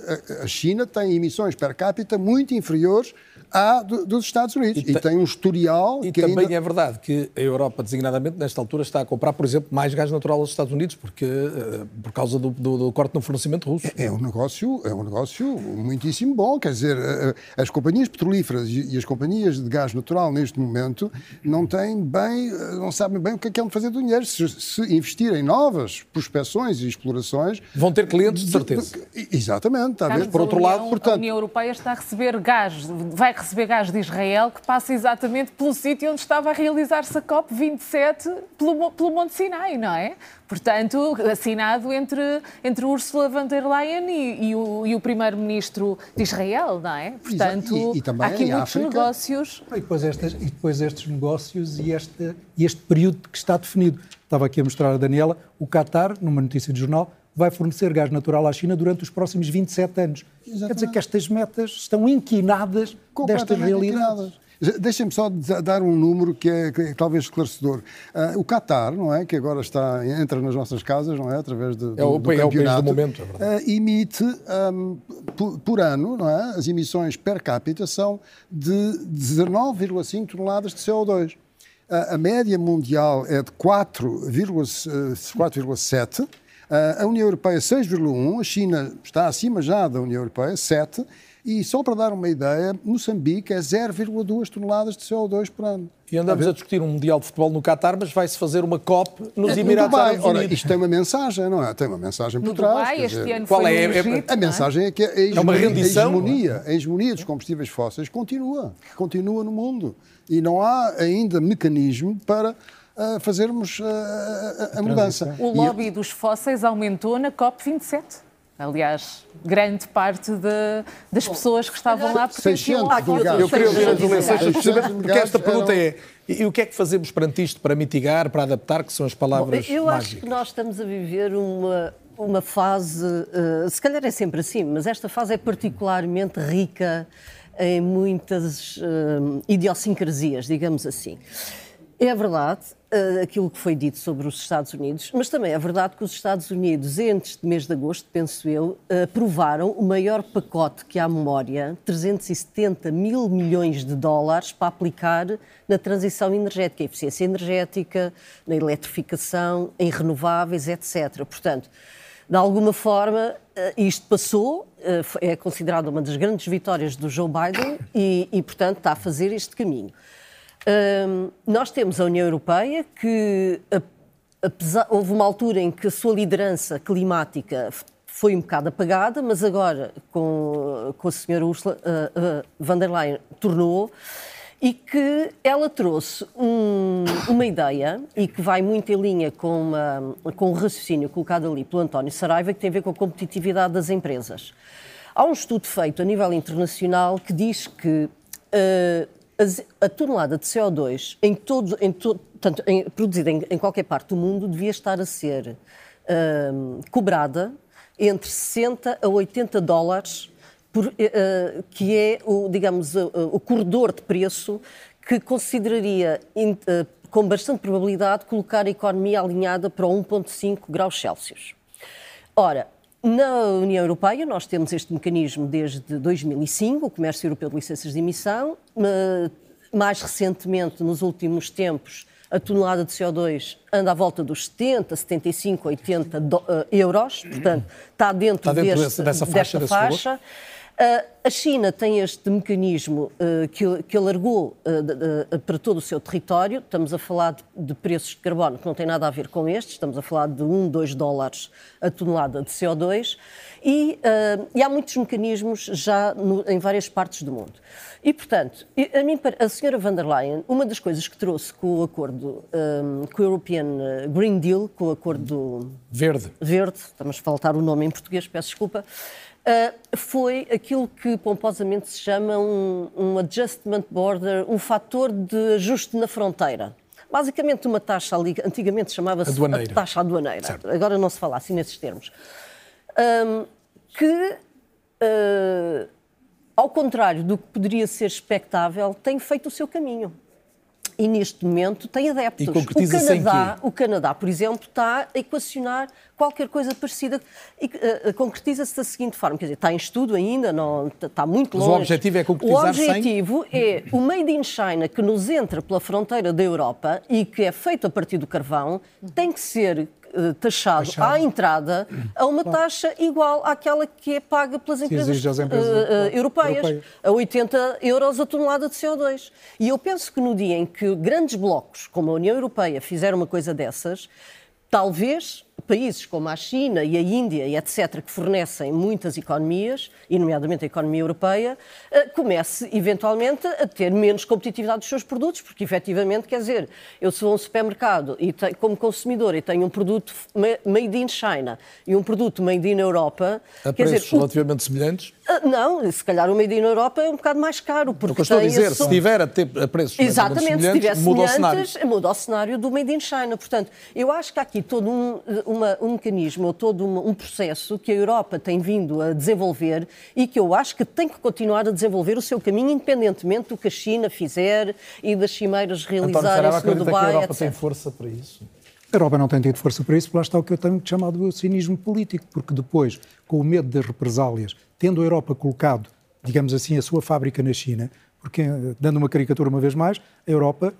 Speaker 14: a China tem emissões per capita muito inferiores à do, dos Estados Unidos e, e, tem um historial.
Speaker 2: E
Speaker 14: que
Speaker 2: também
Speaker 14: ainda...
Speaker 2: é verdade que a Europa, designadamente, nesta altura, está a comprar, por exemplo, mais gás natural aos Estados Unidos porque, uh, por causa do, do, do, corte no fornecimento russo.
Speaker 14: É, é, um negócio, é um negócio muitíssimo bom. Quer dizer, uh, as companhias petrolíferas e, e, as companhias de gás natural, neste momento, não têm bem, não sabem bem o que é que é fazer do dinheiro. Se, se investirem novas prospeções e explorações.
Speaker 2: Vão ter clientes, de certeza.
Speaker 14: Exatamente, está a ver?
Speaker 17: Por outro lado, portanto. A União Europeia está a receber gás, vai receber gás de Israel, que passa exatamente pelo sítio onde estava a realizar-se a COP27 pelo, pelo Monte Sinai, não é? Portanto, assinado entre, entre Ursula von der Leyen e, e o, o primeiro-ministro de Israel, não é? Portanto,
Speaker 14: e, e
Speaker 17: há aqui muitos
Speaker 14: África.
Speaker 17: negócios.
Speaker 15: E depois, estas, e depois estes negócios e este, este período que está definido. Estava aqui a mostrar a Daniela, o Qatar, numa notícia de jornal, vai fornecer gás natural à China durante os próximos 27 anos. Exatamente. Quer dizer que estas metas estão inquinadas destas realidades.
Speaker 14: Deixem-me só dar um número que é, que é talvez esclarecedor. Uh, o Qatar, não é, que agora está entra nas nossas casas, não é, através de,
Speaker 2: é o,
Speaker 14: do,
Speaker 2: é
Speaker 14: campeonato,
Speaker 2: do momento, é
Speaker 14: uh, emite um, por, por, ano, não é, as emissões per capita são de 19,5 toneladas de CO2. Uh, a média mundial é de 4,7 ah, a União Europeia 6,1, a China está acima já da União Europeia, 7, e só para dar uma ideia, Moçambique é 0,2 toneladas de CO2 por ano.
Speaker 2: E andamos a, a, discutir um Mundial de Futebol no Qatar, mas vai-se fazer uma COP nos é, Emirados Árabes
Speaker 14: Unidos. Ora, isto tem uma mensagem, não é? Tem uma mensagem por
Speaker 17: no
Speaker 14: trás.
Speaker 17: Dubai, este
Speaker 14: dizer,
Speaker 17: ano qual é?
Speaker 14: Egito, a mensagem é, é que a hegemonia, é uma rendição, a hegemonia, a hegemonia dos combustíveis fósseis continua, continua no mundo. E não há ainda mecanismo para uh, fazermos uh, a, a mudança.
Speaker 17: O lobby e, dos fósseis aumentou na COP27. Aliás, grande parte de, das pessoas que estavam lá
Speaker 2: Eu queria ouvir a Julia porque esta pergunta é e o que é que fazemos perante isto para mitigar, para adaptar, que são as palavras
Speaker 13: Bom, eu
Speaker 2: mágicas?
Speaker 13: acho que nós estamos a viver uma, uma fase, uh, se calhar é sempre assim, mas esta fase é particularmente rica em muitas uh, idiosincrasias, digamos assim. É verdade uh, aquilo que foi dito sobre os Estados Unidos, mas também é verdade que os Estados Unidos, antes de mês de agosto, penso eu, aprovaram o maior pacote que há memória, 370 mil milhões de dólares, para aplicar na transição energética, eficiência energética, na eletrificação, em renováveis, etc. Portanto, de alguma forma, eh, isto passou, eh, é considerado uma das grandes vitórias do Joe Biden e, e portanto, está a fazer este caminho. Nós temos a União Europeia que, apesar, houve uma altura em que a sua liderança climática foi um bocado apagada, mas agora com, com a senhora Ursula uh, uh, von der Leyen tornou e que ela trouxe um, uma ideia e que vai muito em linha com, uma, com um raciocínio colocado ali pelo António Saraiva que tem a ver com a competitividade das empresas. Há um estudo feito a nível internacional que diz que uh, a tonelada de CO2 em todo, em to, tanto, em, produzida em, em, qualquer parte do mundo devia estar a ser um, cobrada entre 60 a 80 dólares, por, uh, que é o, digamos, uh, o corredor de preço que consideraria in, uh, com bastante probabilidade colocar a economia alinhada para 1,5 graus Celsius. Ora, na União Europeia, nós temos este mecanismo desde 2005, o Comércio Europeu de Licenças de Emissão. Mais recentemente, nos últimos tempos, a tonelada de CO2 anda à volta dos 70, 75, 80 do, uh, euros, portanto, está dentro, está dentro deste,
Speaker 2: dessa faixa.
Speaker 13: Desta faixa. A China tem este mecanismo que alargou para todo o seu território. Estamos a falar de preços de carbono que não têm nada a ver com estes, estamos a falar de 1, 2 dólares a tonelada de CO2. E, e há muitos mecanismos já no, em várias partes do mundo. E, portanto, a, mim, a senhora van der Leyen, uma das coisas que trouxe com o acordo, com o European Green Deal, com o acordo...
Speaker 2: Verde.
Speaker 13: Verde, estamos a faltar o nome em português, peço desculpa, uh, foi aquilo que pomposamente se chama um, um adjustment border, um fator de ajuste na fronteira basicamente uma taxa ali, antigamente chamava-se a taxa aduaneira, certo. agora não se fala assim nesses termos, um, que uh, ao contrário do que poderia ser expectável, tem feito o seu caminho. E neste momento tem adeptos.
Speaker 2: O
Speaker 13: Canadá, o Canadá, por exemplo, está a equacionar qualquer coisa parecida. E uh, concretiza-se da seguinte forma: quer dizer, está em estudo ainda, não, está muito longe.
Speaker 2: Mas o objetivo é concretizar
Speaker 13: O objetivo sem... é o Made in China que nos entra pela fronteira da Europa e que é feito a partir do carvão, tem que ser taxado, taxado, à entrada a uma taxa igual àquela que é paga pelas empresas, empresas uh, europeias, europeias, a 80 euros a tonelada de CO2. E eu penso que no dia em que grandes blocos, como a União Europeia, fizeram uma coisa dessas, talvez países como a China e a Índia e etc., que fornecem muitas economias, e nomeadamente a economia europeia, eh, comece eventualmente a ter menos competitividade dos seus produtos, porque efetivamente, quer dizer, eu sou um supermercado e te, como consumidor e tenho um produto made in China e um produto made in Europa...
Speaker 2: A preços dizer, relativamente o... semelhantes?
Speaker 13: Ah, não, se calhar o made in Europa é um bocado mais caro. Porque o
Speaker 2: que eu estou a dizer, se tiver a, ter a preços
Speaker 13: Exatamente,
Speaker 2: se
Speaker 13: tiver
Speaker 2: muda o cenário.
Speaker 13: muda o cenário do made in China. Portanto, eu acho que há aqui todo um, uma, um mecanismo, todo um, um processo que a Europa tem vindo a desenvolver e que eu acho que tem que continuar a desenvolver o seu caminho, independentemente do que a China fizer e das cimeiras realizarem-se no Dubai,
Speaker 2: que a Europa
Speaker 13: etc.
Speaker 2: tem força para isso?
Speaker 15: A Europa não tem tido força para isso, lá está o que eu tenho chamado de cinismo político, porque depois, com o medo das represálias, tendo a Europa colocado, digamos assim, a sua fábrica na China, porque, dando uma caricatura uma vez mais, a Europa,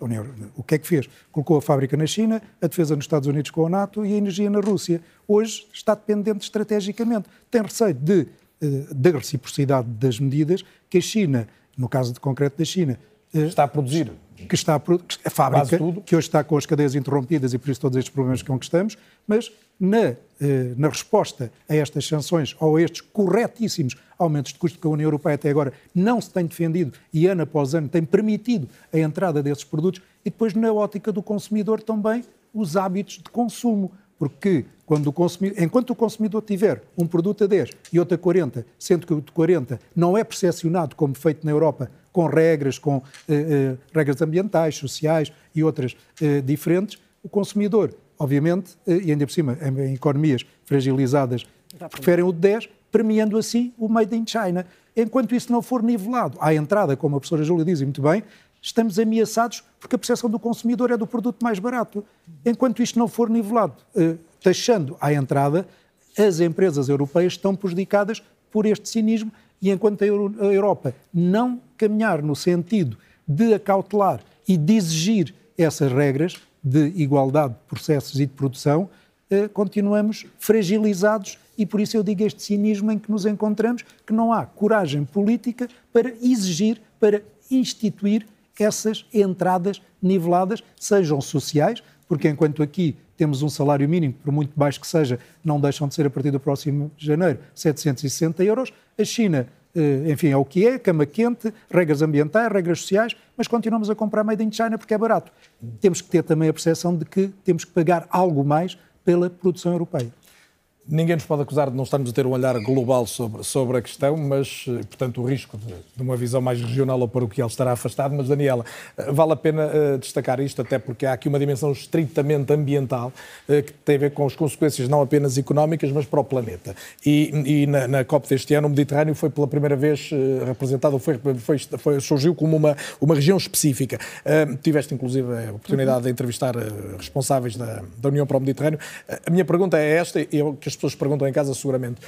Speaker 15: o que é que fez? Colocou a fábrica na China, a defesa nos Estados Unidos com a NATO e a energia na Rússia. Hoje está dependente estrategicamente. Tem receio de, eh, da reciprocidade das medidas que a China, no caso de concreto da China,
Speaker 2: eh, está a produzir.
Speaker 15: Que está a, a fábrica, que hoje está com as cadeias interrompidas e por isso todos estes problemas que conquistamos, mas na, eh, na resposta a estas sanções ou a estes corretíssimos aumentos de custo que a União Europeia até agora não se tem defendido e ano após ano tem permitido a entrada desses produtos e depois na ótica do consumidor também os hábitos de consumo. Porque quando o consumidor, enquanto o consumidor tiver um produto a 10 e outro a 40, sendo que o de 40 não é percepcionado como feito na Europa, com regras, com eh, eh, regras ambientais, sociais e outras eh, diferentes, o consumidor obviamente, eh, e ainda por cima, em economias fragilizadas, preferem o de 10, premiando assim o Made in China. Enquanto isso não for nivelado à entrada, como a professora Júlia diz muito bem, estamos ameaçados porque a percepção do consumidor é do produto mais barato. Enquanto isto não for nivelado, eh, taxando à entrada, as empresas europeias estão prejudicadas por este cinismo e enquanto a Europa não caminhar no sentido de acautelar e de exigir essas regras, de igualdade de processos e de produção, eh, continuamos fragilizados e por isso eu digo este cinismo em que nos encontramos, que não há coragem política para exigir, para instituir essas entradas niveladas, sejam sociais, porque enquanto aqui temos um salário mínimo, por muito baixo que seja, não deixam de ser a partir do próximo janeiro 760 euros, a China enfim, é o que é, cama quente, regras ambientais, regras sociais, mas continuamos a comprar made in China porque é barato. Temos que ter também a percepção de que temos que pagar algo mais pela produção europeia.
Speaker 2: Ninguém nos pode acusar de não estarmos a ter um olhar global sobre, sobre a questão, mas, eh, portanto, o risco de, de uma visão mais regional ou paroquial estará afastado. Mas, Daniela, eh, vale a pena uh, destacar isto, até porque há aqui uma dimensão estritamente ambiental uh, que tem a ver com as consequências não apenas económicas, mas para o planeta. E, e na, na, COP deste ano, o Mediterrâneo foi pela primeira vez uh, representado, foi, foi, foi, surgiu como uma, uma região específica. tiveste, inclusive, a oportunidade de entrevistar responsáveis da, da União para o Mediterrâneo. a minha pergunta é esta, eu, que as pessoas perguntam em casa seguramente.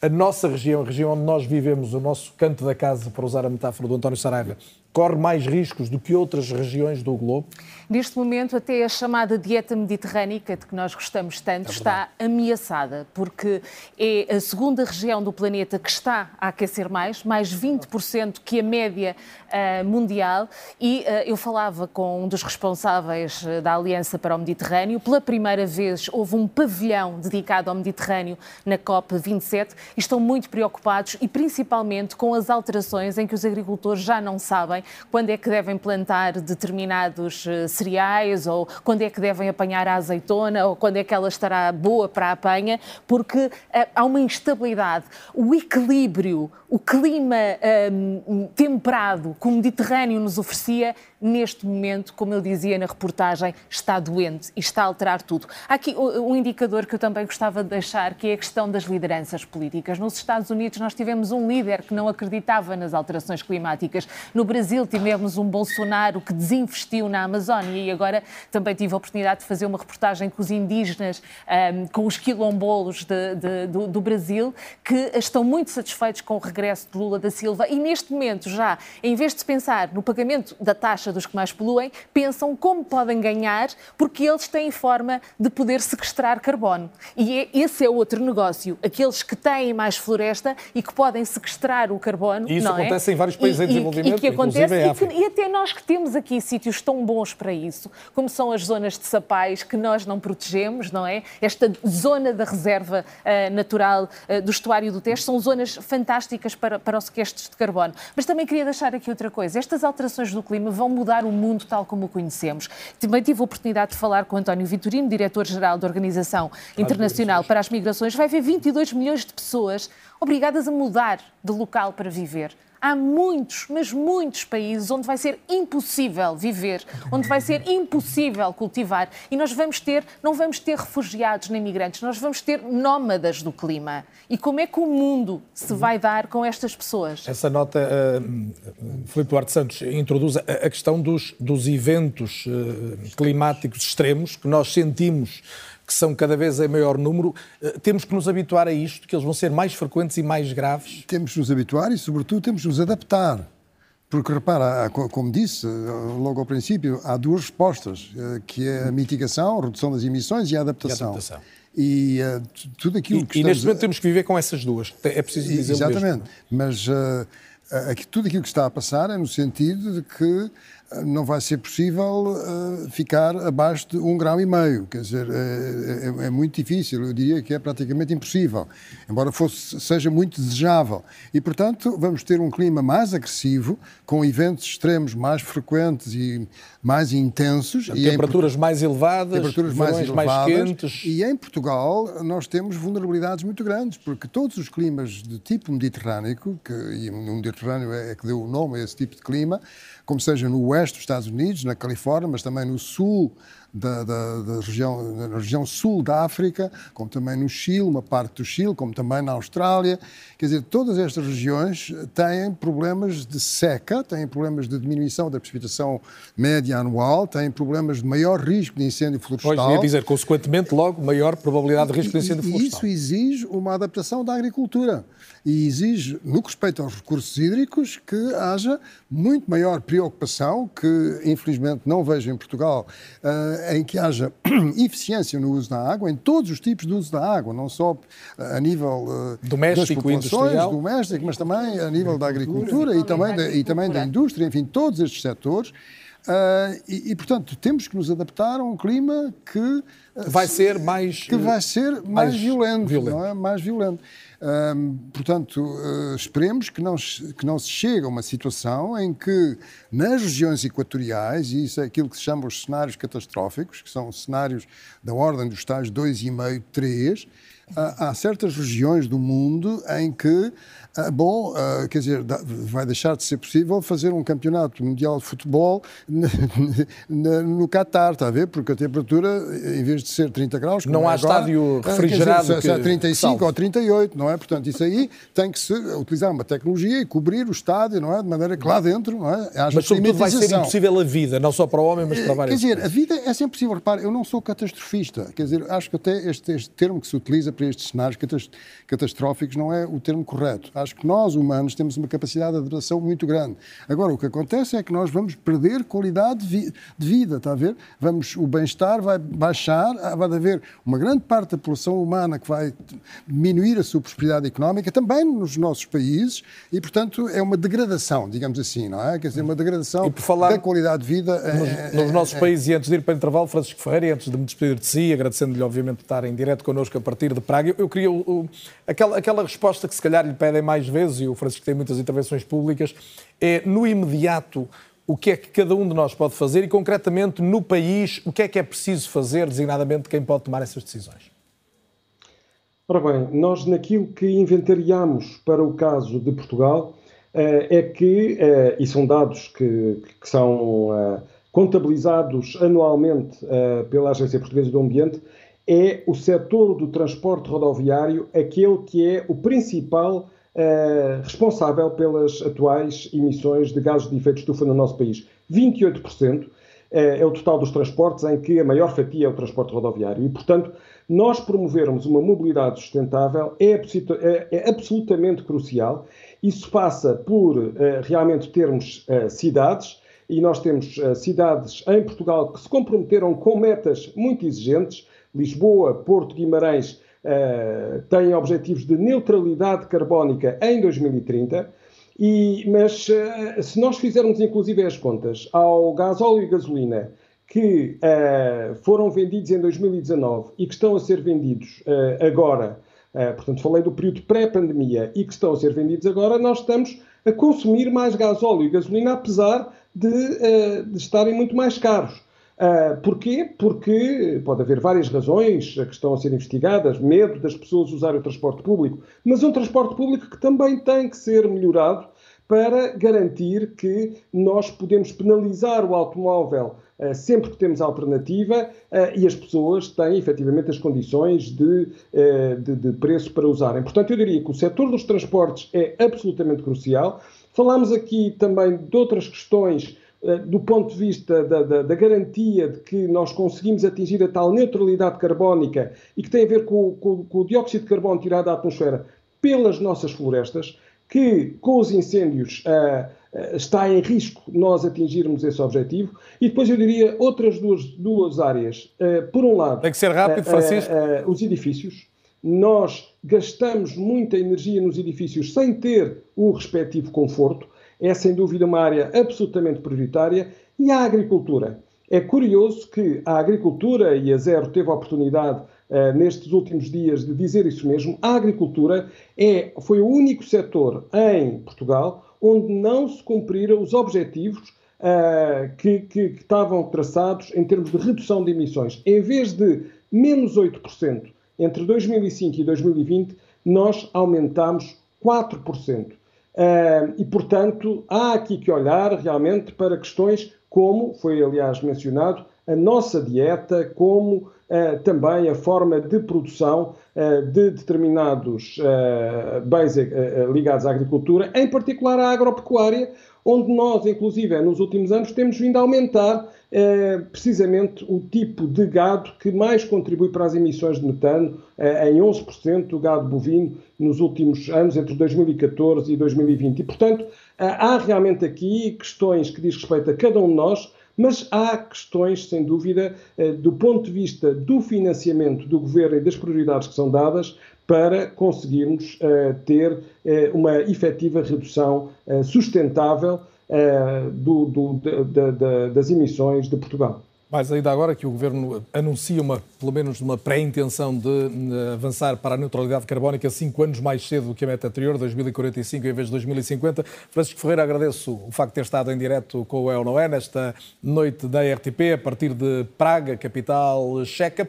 Speaker 2: a nossa região, a região onde nós vivemos, o nosso canto da casa, para usar a metáfora do António Saraiva, corre mais riscos do que outras regiões do globo?
Speaker 4: Neste momento, até a chamada dieta mediterrânica, de que nós gostamos tanto, é está ameaçada, porque é a segunda região do planeta que está a aquecer mais, mais 20% que a média uh, mundial. E uh, eu falava com um dos responsáveis eh, da Aliança para o Mediterrâneo. Pela primeira vez, houve um pavilhão dedicado ao Mediterrâneo na COP27 e estão muito preocupados e principalmente com as alterações em que os agricultores já não sabem quando é que devem plantar determinados uh, cereais ou quando é que devem apanhar a azeitona ou quando é que ela estará boa para a apanha, porque uh, há uma instabilidade. O equilíbrio, o clima um, temperado que o Mediterrâneo nos oferecia neste momento, como eu dizia na reportagem, está doente e está a alterar tudo. Há aqui um indicador que eu também gostava de deixar, que é a questão das lideranças políticas. Nos Estados Unidos nós tivemos um líder que não acreditava nas alterações climáticas. No Brasil tivemos um Bolsonaro que desinvestiu na Amazónia e agora também tive a oportunidade de fazer uma reportagem com os indígenas, um, com os quilombolos de, de, do, do Brasil, que estão muito satisfeitos com o regresso de Lula da Silva e neste momento já, em vez de pensar no pagamento da taxa dos que mais poluem, pensam como podem ganhar, porque eles têm forma de poder sequestrar carbono. E é, esse é outro negócio. Aqueles que têm mais floresta e que podem sequestrar o carbono.
Speaker 2: E isso é? acontece
Speaker 4: é?
Speaker 2: em vários países
Speaker 4: e,
Speaker 2: em desenvolvimento.
Speaker 4: E, que acontece, e, que, e até nós que temos aqui sítios tão bons para isso, como são as zonas de sapais que nós não protegemos, não é? Esta zona da reserva uh, natural uh, do estuário do Tejo são zonas fantásticas para, para os sequestros de carbono. Mas também queria deixar aqui outra coisa. Estas alterações do clima vão mudar o mundo tal como o conhecemos. Também tive a oportunidade de falar com António Vitorino, diretor-geral da Organização Internacional para as Migrações. Vai haver 22 milhões de pessoas obrigadas a mudar de local para viver. Há muitos, mas muitos países onde vai ser impossível viver, onde vai ser impossível cultivar. E nós vamos ter, não vamos ter refugiados nem migrantes, nós vamos ter nómadas do clima. E como é que o mundo se vai dar com estas pessoas?
Speaker 2: Essa nota, uh, Filipe Duarte Santos, introduz a, a questão dos, dos eventos uh, climáticos extremos que nós sentimos que são cada vez em maior número, eh, temos que nos habituar a isto, que eles vão ser mais frequentes e mais graves?
Speaker 14: Temos que nos habituar e, sobretudo, temos que nos adaptar. Porque, repara, como disse eh, logo ao princípio, há duas respostas, eh, que é a mitigação, a redução das emissões e a adaptação. E, a adaptação. e uh, tudo aquilo
Speaker 2: e,
Speaker 14: que
Speaker 2: E
Speaker 14: estamos...
Speaker 2: neste momento temos que viver com essas duas, é preciso dizer
Speaker 14: Exatamente,
Speaker 2: mesmo.
Speaker 14: mas uh, aqui, tudo aquilo que está a passar é no sentido de que não vai ser possível uh, ficar abaixo de um grau e meio. Quer dizer, é, é, é, muito difícil, eu diria que é praticamente impossível, embora fosse, seja muito desejável. E, portanto, vamos ter um clima mais agressivo, com eventos extremos mais frequentes e mais intensos.
Speaker 2: E temperaturas em, mais elevadas,
Speaker 14: temperaturas mais, elevadas,
Speaker 2: mais quentes.
Speaker 14: E em Portugal nós temos vulnerabilidades muito grandes, porque todos os climas de tipo mediterrâneo, que, e o Mediterrâneo é que deu o nome a esse tipo de clima, como seja no oeste dos Estados Unidos, na Califórnia, mas também no sul da, da, da região, na região sul da África, como também no Chile, uma parte do Chile, como também na Austrália. Quer dizer, todas estas regiões têm problemas de seca, têm problemas de diminuição da precipitação média anual, têm problemas de maior risco de incêndio florestal.
Speaker 2: Pois, ia dizer, consequentemente, logo, maior probabilidade de risco de incêndio florestal.
Speaker 14: E isso exige uma adaptação da agricultura e exige, no que respeita aos recursos hídricos, que haja muito maior preocupação, que infelizmente não vejo em Portugal, uh, em que haja eficiência no uso da água, em todos os tipos de uso da água, não só a nível uh,
Speaker 2: doméstico das industrial.
Speaker 14: doméstico, mas também a nível da agricultura e também da, e também da indústria, enfim, todos estes setores. Uh, e, e, portanto, temos que nos adaptar a um clima que
Speaker 2: vai ser mais
Speaker 14: que vai ser mais, mais violento, violento, não é? Mais violento portanto, uh, esperemos que não, que não se chegue a uma situação em que nas regiões equatoriais, e isso é aquilo que se chama os cenários catastróficos, que são cenários da ordem dos estágios 2,5, 3, há certas regiões do mundo em que, bom, ah, quer dizer, vai deixar de ser possível fazer um campeonato mundial de futebol no Qatar, está a ver? Porque a temperatura, em vez de ser 30 graus...
Speaker 2: Não há
Speaker 14: é agora,
Speaker 2: estádio refrigerado
Speaker 14: dizer, que... 35 salve. ou 38, não é? é? Portanto, isso aí tem que se utilizar uma tecnologia e cobrir o estádio, não é? De maneira que lá dentro, não é?
Speaker 2: Haja mas sobretudo vai ser impossível a vida, não só para o homem, mas para várias
Speaker 14: Quer dizer, a vida é sempre possível. Repare, eu não sou catastrofista. Quer dizer, acho que até este, este termo que se utiliza para estes cenários catastróficos não é o termo correto. Acho que nós, humanos, temos uma capacidade de adaptação muito grande. Agora, o que acontece é que nós vamos perder qualidade de vida, está a ver? Vamos, o bem-estar vai baixar, vai haver uma grande parte da população humana que vai diminuir a sua prosperidade económica, também nos nossos países, e, portanto, é uma degradação, digamos assim, não é? Quer dizer, uma degradação falar, da qualidade de vida.
Speaker 2: Nos, é, nos nossos é, países, e antes de ir para o intervalo, Francisco Ferreira, e antes de me despedir de si, agradecendo-lhe, obviamente, estar em direto connosco a partir de Praga, eu, eu queria o, o, aquela, aquela resposta que se calhar lhe pedem mais vezes, e o Francisco tem muitas intervenções públicas, é no imediato o que é que cada um de nós pode fazer e, concretamente, no país, o que é que é preciso fazer, designadamente, quem pode tomar essas decisões?
Speaker 16: Ora bem, nós naquilo que inventariamos para o caso de Portugal eh, é que, eh, e são dados que, que são eh, contabilizados anualmente pela Agência Portuguesa do Ambiente, é o setor do transporte rodoviário aquele que é o principal responsável pelas atuais emissões de gases de efeito de estufa no nosso país. 28% é o total dos transportes, em que a maior fatia é o transporte rodoviário. E, portanto, nós promovermos uma mobilidade sustentável é, é, é absolutamente crucial. Isso passa por uh, realmente termos cidades, e nós temos uh, cidades em Portugal que se comprometeram com metas muito exigentes. Lisboa, Porto, Guimarães têm objetivos de neutralidade carbónica em 2030. E, mas se nós fizermos inclusive as contas ao gás óleo e gasolina que uh, foram vendidos em 2019 e que estão a ser vendidos uh, agora, portanto, falei do período pré-pandemia e que estão a ser vendidos agora, nós estamos a consumir mais gasóleo e gasolina, apesar de, de estarem muito mais caros. Uh, porquê? Porque pode haver várias razões que estão a ser investigadas, medo das pessoas usarem o transporte público, mas um transporte público que também tem que ser melhorado para garantir que nós podemos penalizar o automóvel eh, sempre que temos alternativa eh, e as pessoas têm efetivamente as condições de, eh, de, de, preço para usarem. Portanto, eu diria que o setor dos transportes é absolutamente crucial. Falámos aqui também de outras questões do ponto de vista da, da, da, garantia de que nós conseguimos atingir a tal neutralidade carbónica e que tem a ver com, com, com o dióxido de carbono tirado da atmosfera pelas nossas florestas, que com os incêndios uh, uh, está em risco nós atingirmos esse objetivo. E depois eu diria outras duas, duas áreas. Por um lado,
Speaker 2: tem que ser rápido, Francisco.
Speaker 16: os edifícios. Nós gastamos muita energia nos edifícios sem ter o respectivo conforto. É sem dúvida uma área absolutamente prioritária. E a agricultura. É curioso que a agricultura, e a Zero teve a oportunidade uh, nestes últimos dias de dizer isso mesmo, a agricultura é, foi o único setor em Portugal onde não se cumpriram os objetivos uh, que, que, que, estavam traçados em termos de redução de emissões. Em vez de menos 8% entre 2005 e 2020, nós aumentámos 4%. E, portanto, há aqui que olhar realmente para questões como foi, aliás, mencionado, a nossa dieta, como uh, também a forma de produção uh, de determinados uh, bens ligados à agricultura, em particular à agropecuária, onde nós, inclusive, nos últimos anos, temos vindo a aumentar precisamente o tipo de gado que mais contribui para as emissões de metano, em 11% do gado bovino nos últimos anos, entre 2014 e 2020. E, portanto, há realmente aqui questões que diz respeito a cada um de nós mas há questões, sem dúvida, eh, do ponto de vista do financiamento do governo e das prioridades que são dadas para conseguirmos eh, ter eh, uma efetiva redução sustentável do, do, das emissões de Portugal.
Speaker 2: Mais ainda agora que o Governo anuncia, uma, pelo menos, uma pré-intenção de avançar para a neutralidade carbónica cinco anos mais cedo do que a meta anterior, 2045 em vez de 2050. Francisco Ferreira, agradeço o facto de ter estado em direto com o El Noé nesta noite da RTP, a partir de Praga, capital checa.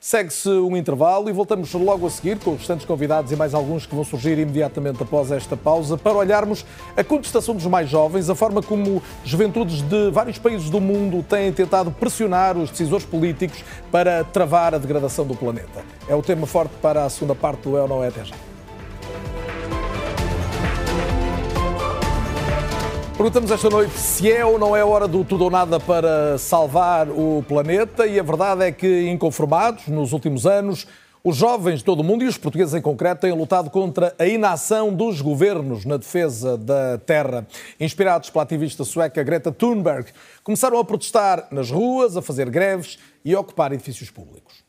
Speaker 2: Segue-se um intervalo e voltamos logo a seguir com os restantes convidados e mais alguns que vão surgir imediatamente após esta pausa para olharmos a contestação dos mais jovens, a forma como juventudes de vários países do mundo têm tentado pressionar os decisores políticos para travar a degradação do planeta. É o tema forte para a segunda parte do É ou Não É Até já. Perguntamos esta noite se é ou não é hora do tudo ou nada para salvar o planeta e a verdade é que, inconformados, nos últimos anos, os jovens de todo o mundo e os portugueses em concreto têm lutado contra a inação dos governos na defesa da terra. Inspirados pela ativista sueca Greta Thunberg, começaram a protestar nas ruas, a fazer greves e a ocupar edifícios públicos.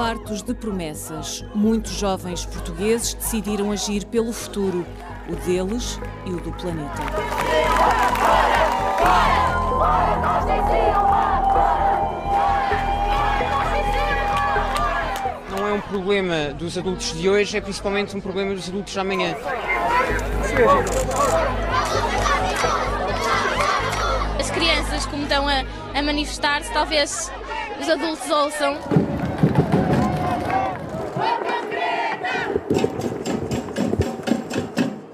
Speaker 18: Fartos de promessas, muitos jovens portugueses decidiram agir pelo futuro, o deles e o do planeta.
Speaker 19: Não é um problema dos adultos de hoje, é principalmente um problema dos adultos de amanhã.
Speaker 20: As crianças, como estão a, a manifestar-se, talvez os adultos ouçam.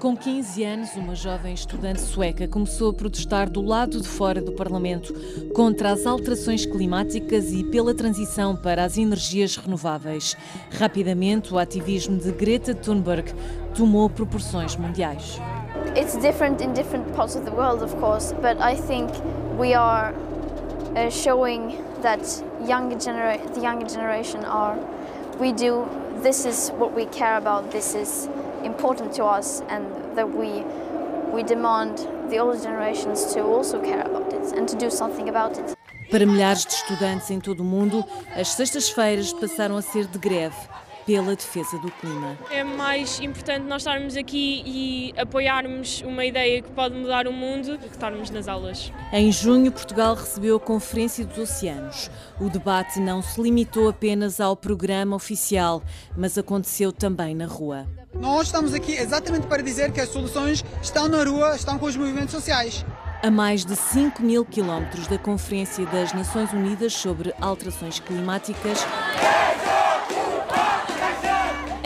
Speaker 18: Com 15 anos, uma jovem estudante sueca começou a protestar do lado de fora do Parlamento contra as alterações climáticas e pela transição para as energias renováveis. Rapidamente, o ativismo de Greta Thunberg tomou proporções mundiais.
Speaker 21: It's different in different parts of the world, of course, but I think we are uh, showing that younger genera the younger generation are we do this is what we care about. This is important to us and that we we demand the older generations to also care about it and to do something about it.
Speaker 18: Para milhares de estudantes em todo o mundo, as sextas-feiras passaram a ser de greve pela defesa do clima.
Speaker 22: É mais importante nós estarmos aqui e apoiarmos uma ideia que pode mudar o mundo do que estarmos nas aulas.
Speaker 18: Em junho, Portugal recebeu a Conferência dos Oceanos. O debate não se limitou apenas ao programa oficial, mas aconteceu também na rua.
Speaker 23: Nós estamos aqui exatamente para dizer que as soluções estão na rua, estão com os movimentos sociais.
Speaker 18: A mais de 5 mil quilómetros da Conferência das Nações Unidas sobre Alterações Climáticas,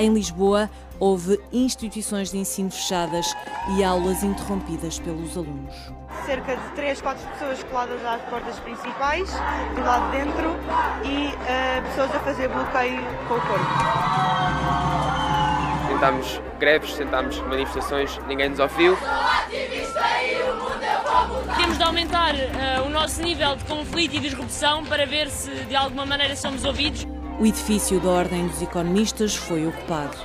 Speaker 18: em Lisboa, houve instituições de ensino fechadas e aulas interrompidas pelos alunos.
Speaker 24: Cerca de 3, 4 pessoas coladas às portas principais, do lado de dentro, e uh, pessoas a fazer bloqueio com o corpo.
Speaker 25: Tentámos greves, tentámos manifestações, ninguém nos ouviu.
Speaker 22: Temos de aumentar uh, o nosso nível de conflito e disrupção para ver se de alguma maneira somos ouvidos.
Speaker 18: O edifício da Ordem dos Economistas foi ocupado.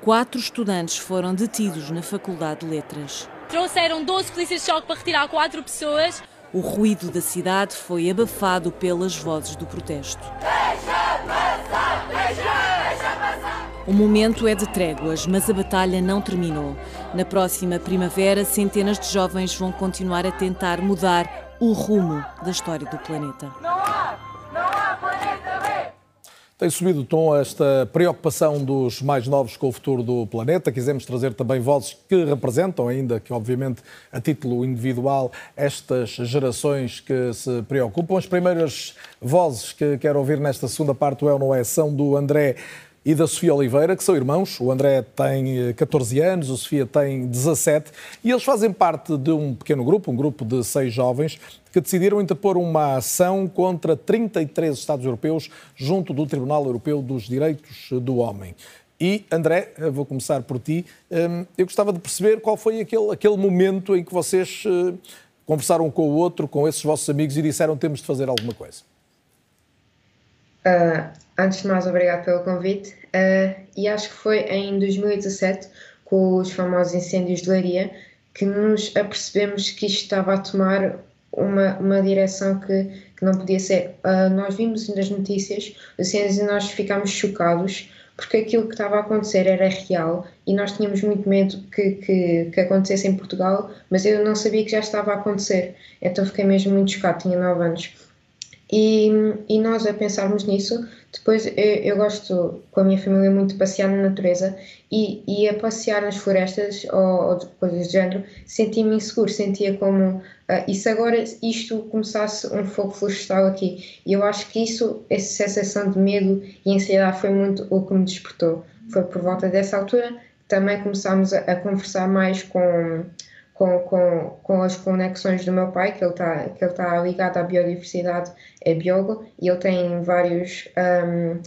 Speaker 18: Quatro estudantes foram detidos na Faculdade de Letras.
Speaker 22: Trouxeram 12 polícias de choque para retirar quatro pessoas.
Speaker 18: O ruído da cidade foi abafado pelas vozes do protesto. O momento é de tréguas, mas a batalha não terminou. Na próxima primavera, centenas de jovens vão continuar a tentar mudar o rumo da história do planeta.
Speaker 2: Tem subido o tom esta preocupação dos mais novos com o futuro do planeta. Quisemos trazer também vozes que representam, ainda que obviamente a título individual, estas gerações que se preocupam. As primeiras vozes que quero ouvir nesta segunda parte do É ou Não É são do André e da Sofia Oliveira, que são irmãos. O André tem 14 eh, anos, a Sofia tem 17, e eles fazem parte de um pequeno grupo, um grupo de seis jovens, que decidiram interpor uma ação contra 33 Estados europeus junto do Tribunal Europeu dos Direitos do Homem. E, André, vou começar por ti. Hum, eu gostava de perceber qual foi aquele, aquele momento em que vocês eh, conversaram com o outro, com esses vossos amigos e disseram temos de fazer alguma coisa.
Speaker 26: Uh, antes de mais, obrigado pelo convite. Uh, e acho que foi em 2017, com os famosos incêndios de Leiria, que nos apercebemos que isto estava a tomar uma, uma direção que, que não podia ser. Uh, nós vimos nas notícias incêndios e nós ficámos chocados porque aquilo que estava a acontecer era real e nós tínhamos muito medo que, que, que acontecesse em Portugal, mas eu não sabia que já estava a acontecer. Então fiquei mesmo muito chocado, tinha 9 anos. E, e nós a pensarmos nisso, depois eu, eu, gosto com a minha família muito de passear na natureza e, e a passear nas florestas ou, ou coisas do género, sentia-me inseguro, sentia como uh, e se agora isto começasse um fogo florestal aqui? E eu acho que isso, essa sensação de medo e ansiedade foi muito o que me despertou. Foi por volta dessa altura que também começámos a, a conversar mais com com, com, com as conexões do meu pai, que ele está tá ligado à biodiversidade, é biólogo, e ele tem vários, um,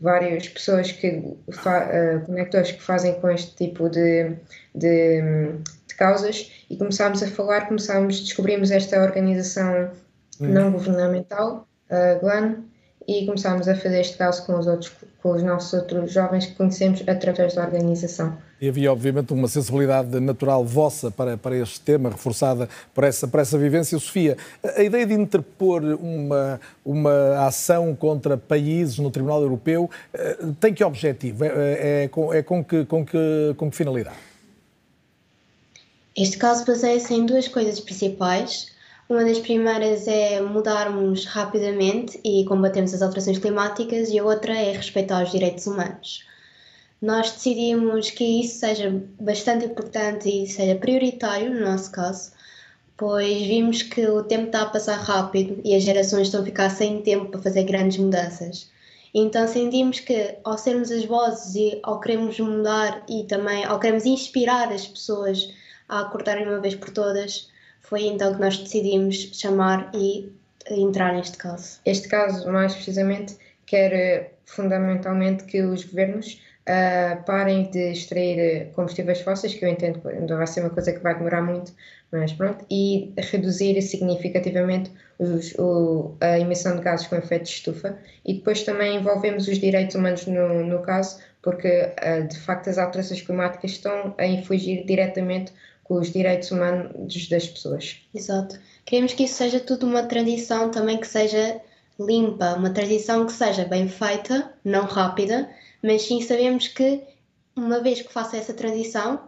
Speaker 26: várias pessoas que, uh, conectores que fazem com este tipo de, de, de, causas, e começámos a falar, começámos, descobrimos esta organização hum. não governamental, uh, GLAN, e começámos a fazer este caso com os, outros, com os nossos outros jovens que conhecemos através da organização.
Speaker 2: E havia, obviamente, uma sensibilidade natural vossa para, para este tema, reforçada por essa, por essa vivência. Sofia, a ideia de interpor uma, uma ação contra países no Tribunal Europeu eh, tem que objetivo? É, é, é, com, é com, que, com, que, com que finalidade?
Speaker 21: Este caso baseia-se em duas coisas principais. Uma das primeiras é mudarmos rapidamente e combatermos as alterações climáticas, e a outra é respeitar os direitos humanos. Nós decidimos que isso seja bastante importante e seja prioritário no nosso caso, pois vimos que o tempo está a passar rápido e as gerações estão a ficar sem tempo para fazer grandes mudanças. Então sentimos que ao sermos as vozes e ao queremos mudar e também ao queremos inspirar as pessoas a acordarem uma vez por todas, foi então que nós decidimos chamar e entrar neste caso.
Speaker 26: Este caso, mais precisamente, quer eh, fundamentalmente que os governos uh, parem de extrair combustíveis fósseis, que eu entendo que vai ser uma coisa que vai demorar muito, mas pronto, e reduzir significativamente os, o, a emissão de gases com efeito de estufa. E depois também envolvemos os direitos humanos no, no caso, porque uh, de facto as alterações climáticas estão a infligir diretamente com os direitos humanos das pessoas.
Speaker 21: Exato. Queremos que isso seja tudo uma transição também que seja limpa, uma transição que seja bem feita, não rápida, mas sim sabemos que uma vez que faça essa transição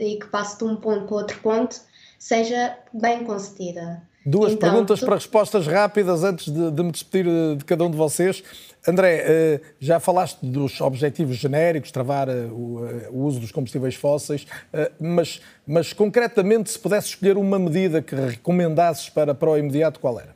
Speaker 21: e que passe de um ponto para outro ponto, seja bem concedida.
Speaker 2: Duas então, perguntas tu... para respostas rápidas antes de, de, me despedir de cada um de vocês. André, eh, já falaste dos objetivos genéricos, travar eh, o uso dos combustíveis fósseis, mas, mas concretamente, se pudesse escolher uma medida que recomendasses para, para o imediato, qual era?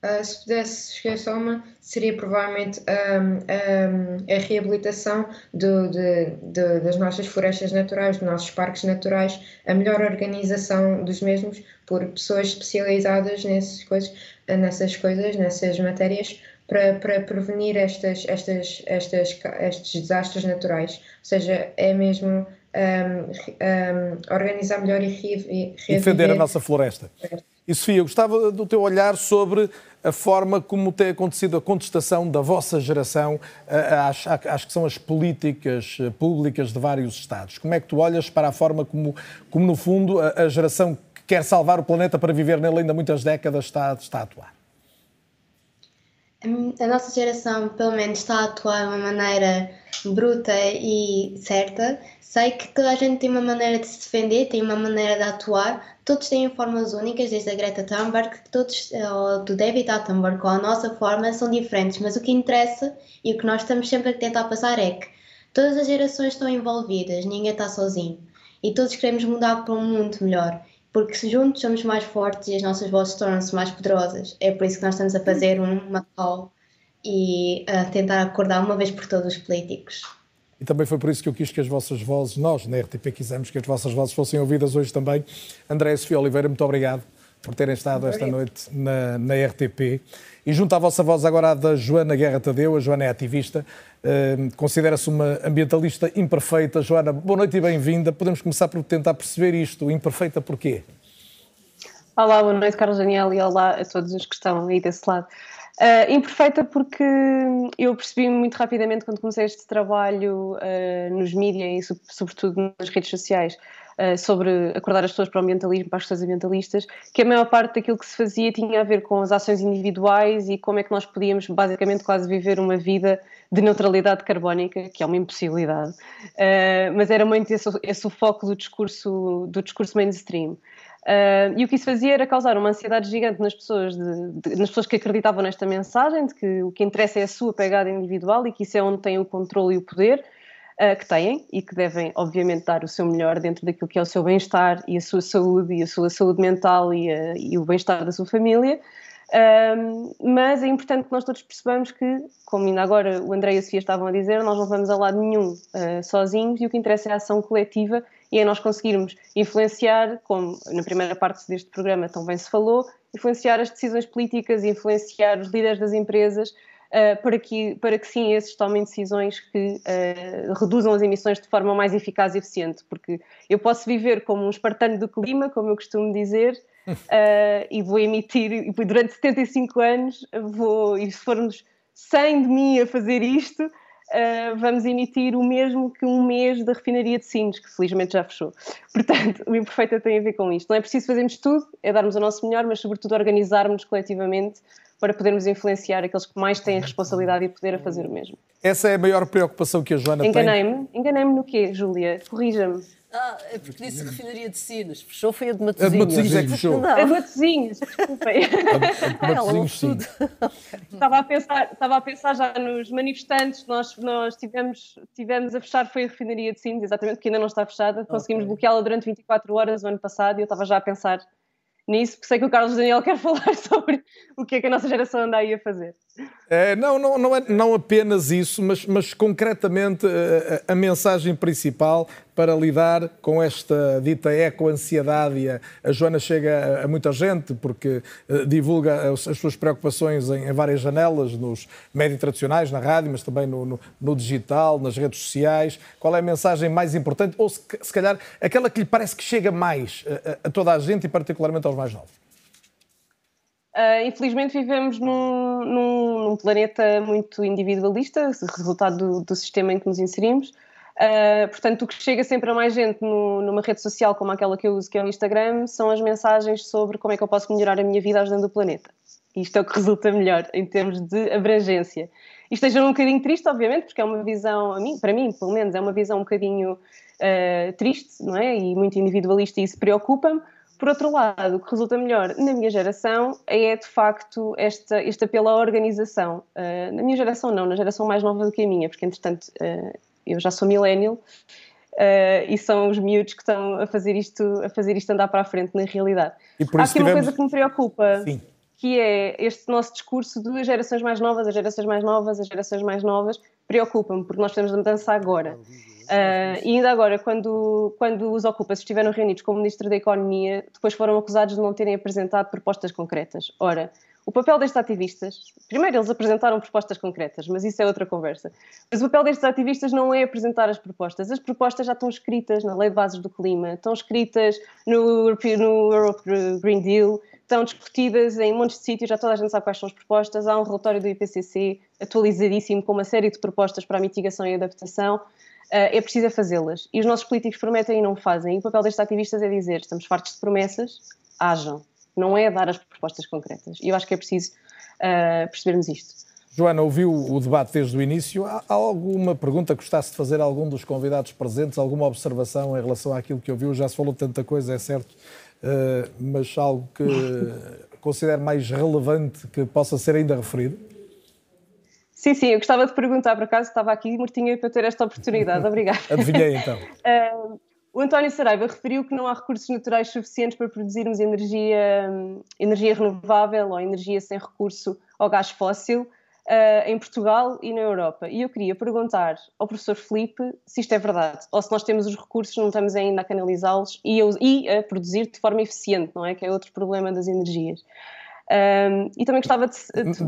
Speaker 26: Uh, se pudesse escolher só uma, seria provavelmente a reabilitação do, de, de, das nossas florestas naturais, dos nossos parques naturais, a melhor organização dos mesmos por pessoas especializadas nessas coisas, nessas, coisas, nessas matérias, para, para prevenir estas, estas, estas, estes desastres naturais. Ou seja, é mesmo um, organizar melhor e, e,
Speaker 2: defender a nossa floresta. E Sofia, gostava do teu olhar sobre a forma como tem acontecido a contestação da vossa geração às, às que são as políticas eh, públicas de vários Estados. Como é que tu olhas para a forma como, como no fundo, a, a geração que quer salvar o planeta para viver nele ainda muitas décadas está, está a atuar?
Speaker 21: A nossa geração, pelo menos, está a atuar de uma maneira bruta e certa. Sei que toda a gente tem uma maneira de se defender, tem uma maneira de atuar. Todos têm formas únicas, desde a Greta Thunberg, todos, eh, ou do David Attenborough, com a nossa forma, são diferentes. Mas o que interessa e o que nós estamos sempre a tentar passar é que todas as gerações estão envolvidas, ninguém está sozinho. E todos queremos mudar para um mundo melhor porque se juntos somos mais fortes e as nossas vozes tornam-se mais poderosas. É por isso que nós estamos a fazer uma call e a tentar acordar uma vez por todos os políticos.
Speaker 2: E também foi por isso que eu quis que as vossas vozes, nós na RTP quisemos que as vossas vozes fossem ouvidas hoje também. André e Sofia Oliveira, muito obrigado por terem estado esta noite na, na, RTP. E junto à vossa voz agora a da Joana Guerra Tadeu, a Joana é ativista, uh, considera-se uma ambientalista imperfeita. Joana, boa noite e bem-vinda. Podemos começar por tentar perceber isto, imperfeita porquê?
Speaker 27: Olá, boa noite Carlos Daniel e olá a todos os que estão aí desse lado. Uh, imperfeita porque eu percebi muito rapidamente quando comecei este trabalho uh, nos mídias e sobretudo nas redes sociais sobre acordar as pessoas para o ambientalismo, para as questões ambientalistas, que a maior parte daquilo que se fazia tinha a ver com as ações individuais e como é que nós podíamos basicamente quase viver uma vida de neutralidade carbónica, que é uma impossibilidade, mas era muito esse, esse o foco do discurso, do discurso mainstream. Uh, e o que isso fazia era causar uma ansiedade gigante nas pessoas, de, de, nas pessoas que acreditavam nesta mensagem, de que o que interessa é a sua pegada individual e que isso é onde tem o controle e o poder, uh, que têm e que devem, obviamente, dar o seu melhor dentro daquilo que é o seu bem-estar e a sua saúde e a sua saúde mental e, a, e o bem-estar da sua família. Uh, mas é importante que nós todos percebamos que, como ainda agora o André e a Sofia estavam a dizer, nós não vamos a lado nenhum sozinhos e o que interessa é a ação coletiva e é nós conseguirmos influenciar, como na primeira parte deste programa também se falou, influenciar as decisões políticas, influenciar os líderes das empresas uh, para, que, para que sim esses tomem decisões que uh, reduzam as emissões de forma mais eficaz e eficiente, porque eu posso viver como um espartano do clima, como eu costumo dizer, uh, e vou emitir, e durante 75 anos, vou, e se formos 100 de mim a fazer isto, Uh, vamos emitir o mesmo que um mês da refinaria de Sines, que felizmente já fechou. Portanto, o Imperfeita tem a ver com isto. Não é preciso fazermos tudo, é darmos o nosso melhor, mas sobretudo organizarmos coletivamente para podermos influenciar aqueles que mais têm responsabilidade e poder a fazer o mesmo.
Speaker 2: Essa é a maior preocupação que a Joana
Speaker 27: Enganei tem? Enganei-me. Enganei-me no quê, Júlia? Corrija-me.
Speaker 13: Ah, é porque disse refinaria de Sines. Fechou foi a de Matosinhos. A de
Speaker 2: Matosinhos é que fechou.
Speaker 27: Não. A de Matosinhos, desculpem. A,
Speaker 2: de Matosinhos, sim.
Speaker 27: estava, a pensar, estava a pensar já nos manifestantes. Nós, nós tivemos, tivemos a fechar, foi a refinaria de Sines, exatamente, porque ainda não está fechada. Conseguimos okay. bloqueá-la durante 24 horas o ano passado e eu estava já a pensar nisso, porque sei que o Carlos Daniel quer falar sobre o que é que a nossa geração anda aí a fazer.
Speaker 2: É, não, não, não, é, não apenas isso, mas, mas concretamente a, eh, a, a mensagem principal para lidar com esta dita eco-ansiedade. A, a Joana chega a, a, muita gente porque uh, divulga as, as, suas preocupações em, em, várias janelas, nos médios tradicionais, na rádio, mas também no, no, no, digital, nas redes sociais. Qual é a mensagem mais importante? Ou se, se calhar aquela que lhe parece que chega mais a, a toda a gente e particularmente aos mais novos?
Speaker 27: Uh, infelizmente vivemos num, num, num, planeta muito individualista, resultado do, do, sistema em que nos inserimos. Uh, portanto, o que chega sempre a mais gente no, numa rede social como aquela que eu uso, que é o Instagram, são as mensagens sobre como é que eu posso melhorar a minha vida ajudando o planeta. Isto é o que resulta melhor em termos de abrangência. Isto esteja um bocadinho triste, obviamente, porque é uma visão, a mim, para mim, pelo menos, é uma visão um bocadinho uh, triste, não é? E muito individualista e isso preocupa-me por outro lado, o que resulta melhor na minha geração é, de facto, esta, este apelo à organização. Uh, na minha geração, não, na geração mais nova do que a minha, porque, entretanto, uh, eu já sou millennial uh, e são os miúdos que estão a fazer, isto, a fazer isto andar para a frente, na realidade. Há aqui tivemos... uma coisa que me preocupa. Sim. Que é este nosso discurso de gerações mais novas, as gerações mais novas, as gerações mais novas, preocupa-me, porque nós temos a mudança agora. Uh, e ainda agora, quando, quando os ocupas estiveram reunidos com o Ministro da Economia, depois foram acusados de não terem apresentado propostas concretas. Ora, o papel destes ativistas, primeiro eles apresentaram propostas concretas, mas isso é outra conversa. Mas o papel destes ativistas não é apresentar as propostas. As propostas já estão escritas na Lei de Bases do Clima, estão escritas no, no Europe Green Deal, estão discutidas em montes de sítios, já toda a gente sabe quais são as propostas. Há um relatório do IPCC atualizadíssimo com uma série de propostas para a mitigação e adaptação. Uh, é preciso fazê-las. E os nossos políticos prometem e não fazem. E o papel destes ativistas é dizer: estamos fartos de promessas, hajam. Não é dar as propostas concretas. E eu acho que é preciso uh, percebermos isto.
Speaker 2: Joana, ouviu o debate desde o início. Há alguma pergunta que gostasse de fazer a algum dos convidados presentes? Alguma observação em relação àquilo que ouviu? Já se falou de tanta coisa, é certo, mas algo que considere mais relevante que possa ser ainda referido?
Speaker 27: Sim, sim, eu gostava de perguntar, por acaso estava aqui mortinha para ter esta oportunidade, obrigada.
Speaker 2: Adivinhei então.
Speaker 27: uh, o António Saraiva referiu que não há recursos naturais suficientes para produzirmos energia, energia renovável ou energia sem recurso ao gás fóssil uh, em Portugal e na Europa. E eu queria perguntar ao professor Felipe se isto é verdade, ou se nós temos os recursos, não estamos ainda a canalizá-los e, e a produzir de forma eficiente, não é? Que é outro problema das energias. Um, e também gostava de,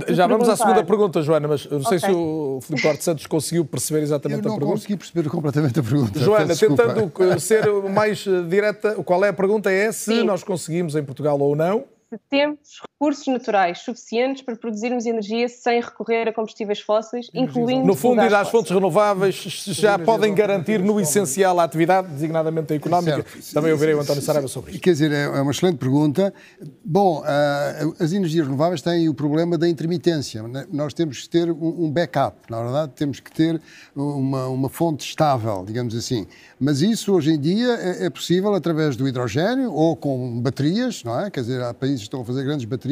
Speaker 27: de
Speaker 2: Já vamos à segunda pergunta, Joana, mas não sei okay. se o Filipe Duarte Santos conseguiu perceber exatamente a pergunta.
Speaker 14: Eu não consegui perceber completamente a pergunta.
Speaker 2: Joana, tentando ser mais direta, qual é a pergunta? É se Sim. nós conseguimos em Portugal ou não
Speaker 27: se temos recursos naturais suficientes para produzirmos energia sem recorrer a combustíveis fósseis, incluindo.
Speaker 2: No fundo, ir às fontes renováveis já podem garantir no essencial a atividade, designadamente a económica. Certo. Também ouvirei o António Saraiva sobre isso.
Speaker 14: Quer dizer, é, é uma excelente pergunta. Bom, ah, as energias renováveis têm o problema da intermitência. Né? Nós temos que ter um backup, na verdade, temos que ter uma, uma fonte estável, digamos assim. Mas isso, hoje em dia, é, é possível através do hidrogênio ou com baterias, não é? Quer dizer, há países países estão a fazer grandes baterias,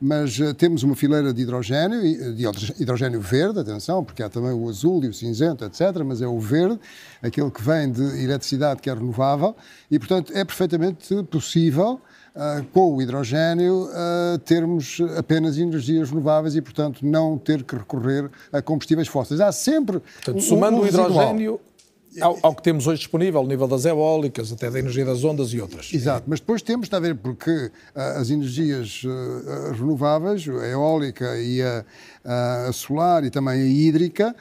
Speaker 14: mas uh, temos uma fileira de hidrogênio, de hidrogênio verde, atenção, porque há também o azul e o cinzento, etc., mas é o verde, aquele que vem de eletricidade que é renovável, e, portanto, é perfeitamente possível Uh, com o hidrogênio, uh, termos apenas energias renováveis e, portanto, não ter que recorrer a combustíveis fósseis. Há sempre.
Speaker 2: Portanto, somando um o hidrogênio, ao, ao, que temos hoje disponível, ao nível das eólicas, até da energia das ondas e outras.
Speaker 14: Exato, mas depois temos, está a ver, porque uh, as energias uh, renováveis, a eólica e a, a solar e também a hídrica,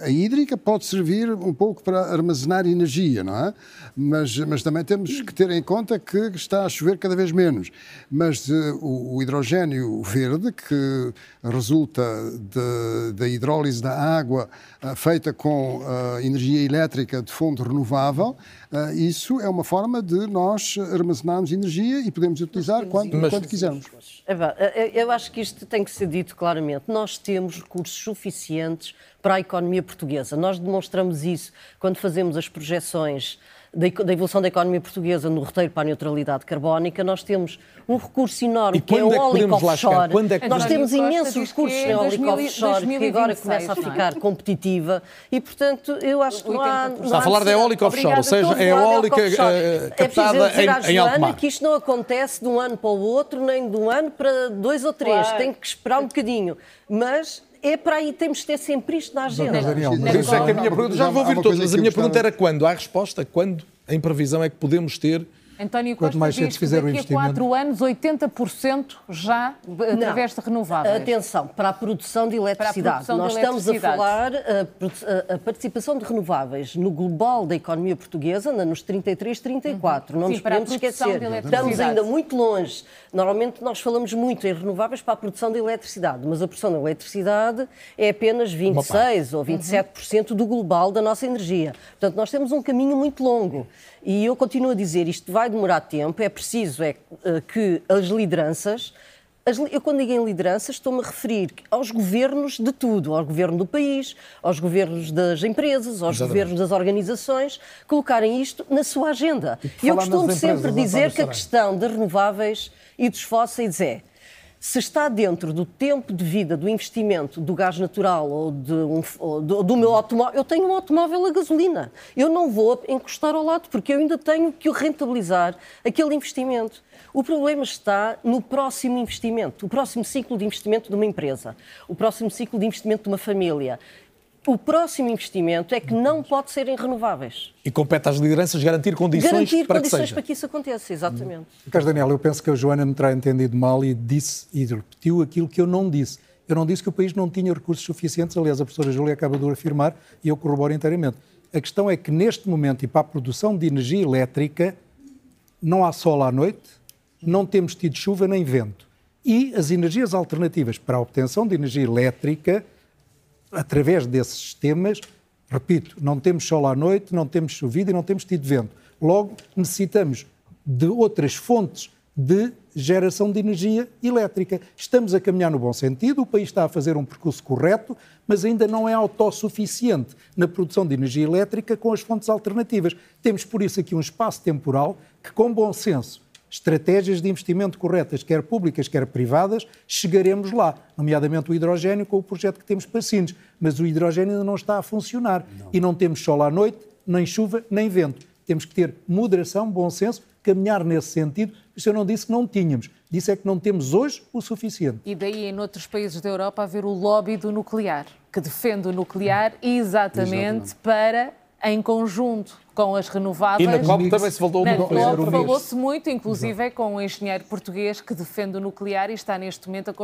Speaker 14: a hídrica pode servir um pouco para armazenar energia, não é? Mas, mas também temos que ter em conta que está a chover cada vez menos. Mas uh, o, o, hidrogênio verde, que resulta da hidrólise da água uh, feita com uh, energia elétrica de fonte renovável, isso é uma forma de nós armazenarmos energia e podemos utilizar quando, mas, quando quisermos.
Speaker 13: Eu acho que isto tem que ser dito claramente. Nós temos recursos suficientes para a economia portuguesa. Nós demonstramos isso quando fazemos as projeções da evolução da economia portuguesa no roteiro para a neutralidade carbónica, nós temos um recurso enorme que é o eólico offshore. É que nós temos imensos recursos em eólico offshore que agora começa a é? ficar competitiva e, portanto, eu acho que não há...
Speaker 2: Está a falar da eólica offshore, ou seja, a eólica uh, captada é em, em alto mar.
Speaker 13: que isto não acontece de um ano para o outro, nem de um ano para dois ou três. Claro. Tem que esperar um bocadinho. Mas é para aí, temos de ter sempre isto na agenda. Não,
Speaker 2: Daniel, mas isso é que a minha pergunta, já vou ouvir todos, mas a minha pergunta era quando? Há resposta, quando, em previsão, é que podemos ter
Speaker 17: António Costa Quanto mais cedo fizer o investimento... daqui a 4 anos 80% já através
Speaker 13: Não.
Speaker 17: de renováveis.
Speaker 13: Atenção, para a produção de eletricidade. Produção Nós de estamos a falar a, a, participação de renováveis no global da economia portuguesa, nos 33, 34. Uhum. Não Sim, nos podemos esquecer. Estamos ainda muito longe. Normalmente nós falamos muito em renováveis para a produção de eletricidade, mas a produção de eletricidade é apenas 26 ou 27% uhum. do global da nossa energia. Portanto, nós temos um caminho muito longo. E eu continuo a dizer, isto vai demorar tempo, é preciso é, eh, que as lideranças as, eu, quando digo em lideranças, estou-me a referir aos governos de tudo, ao governo do país, aos governos das empresas, aos Exatamente. governos das organizações, colocarem isto na sua agenda. E eu costumo sempre dizer que a questão das renováveis e dos fósseis é se está dentro do tempo de vida do investimento do gás natural ou, de um, ou do, do, meu automóvel, eu tenho um automóvel a gasolina. Eu não vou encostar ao lado porque eu ainda tenho que rentabilizar aquele investimento. O problema está no próximo investimento, o próximo ciclo de investimento de uma empresa, o próximo ciclo de investimento de uma família o próximo investimento é que não pode ser em renováveis.
Speaker 2: E compete às lideranças garantir condições
Speaker 13: garantir
Speaker 2: para
Speaker 13: condições
Speaker 2: que seja.
Speaker 13: para que isso aconteça, exatamente.
Speaker 15: Carlos Daniel, eu penso que a Joana me terá entendido mal e disse e repetiu aquilo que eu não disse. Eu não disse que o país não tinha recursos suficientes, aliás, a professora Júlia acaba de afirmar e eu corroboro inteiramente. A questão é que neste momento e para a produção de energia elétrica não há sol à noite, não temos tido chuva nem vento. E as energias alternativas para a obtenção de energia elétrica através desses sistemas, repito, não temos sol à noite, não temos chovido e não temos tido vento. Logo, necessitamos de outras fontes de geração de energia elétrica. Estamos a caminhar no bom sentido, o país está a fazer um percurso correto, mas ainda não é autossuficiente na produção de energia elétrica com as fontes alternativas. Temos, por isso, aqui um espaço temporal que, com bom senso estratégias de investimento corretas, quer públicas, quer privadas, chegaremos lá, nomeadamente o hidrogênio com o projeto que temos para Sines. Mas o hidrogênio ainda não está a funcionar não. e não temos sol à noite, nem chuva, nem vento. Temos que ter moderação, bom senso, caminhar nesse sentido. Isso eu não disse que não tínhamos, disse é que não temos hoje o suficiente.
Speaker 17: E daí, em outros países da Europa, haver o lobby do nuclear, que defende o nuclear exatamente, exatamente. para, em conjunto com as renováveis.
Speaker 2: E na COP também se voltou
Speaker 17: na COP falou-se muito, inclusive com um engenheiro português que defende o nuclear e está neste momento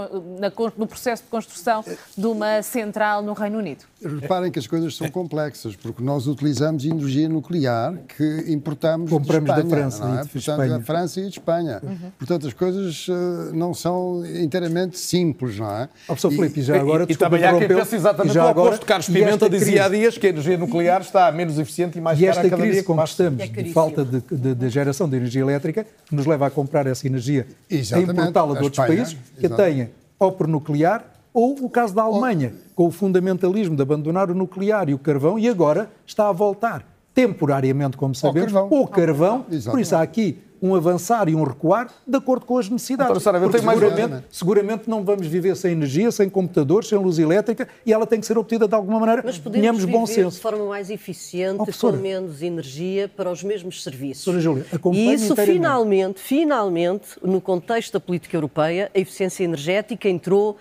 Speaker 17: no processo de construção de uma central no Reino Unido.
Speaker 14: Reparem que as coisas são complexas, porque nós utilizamos energia nuclear que importamos
Speaker 15: Compramos
Speaker 14: de Espanha,
Speaker 15: da França
Speaker 14: não é?
Speaker 15: e de
Speaker 14: Portanto,
Speaker 15: Espanha.
Speaker 14: da França e de Espanha. Uhum. Portanto, as coisas uh, não são inteiramente simples, não é?
Speaker 15: Oh, professor Filipe, já agora...
Speaker 2: E, e também há quem pense exatamente já o oposto. Carlos Pimenta dizia há dias que a energia nuclear está menos eficiente e mais
Speaker 15: e
Speaker 2: cara a
Speaker 15: crise com que estamos, é de falta de, de, de, geração de energia elétrica, que nos leva a comprar essa energia
Speaker 14: Exatamente.
Speaker 15: e importá-la de outros países que a tenha ou por nuclear ou o caso da Alemanha, com o fundamentalismo de abandonar o nuclear e o carvão, e agora está a voltar temporariamente, como sabemos, o carvão. carvão. Por isso há aqui um avançar e um recuar de acordo com as necessidades.
Speaker 2: Sara, Porque
Speaker 15: seguramente, seguramente não vamos viver sem energia, sem computadores, sem luz elétrica e ela tem que ser obtida de alguma maneira.
Speaker 13: Mas podemos bom senso. de forma mais eficiente, oh, com menos energia para os mesmos serviços.
Speaker 15: Júlia,
Speaker 13: e isso finalmente, finalmente, no contexto da política europeia, a eficiência energética entrou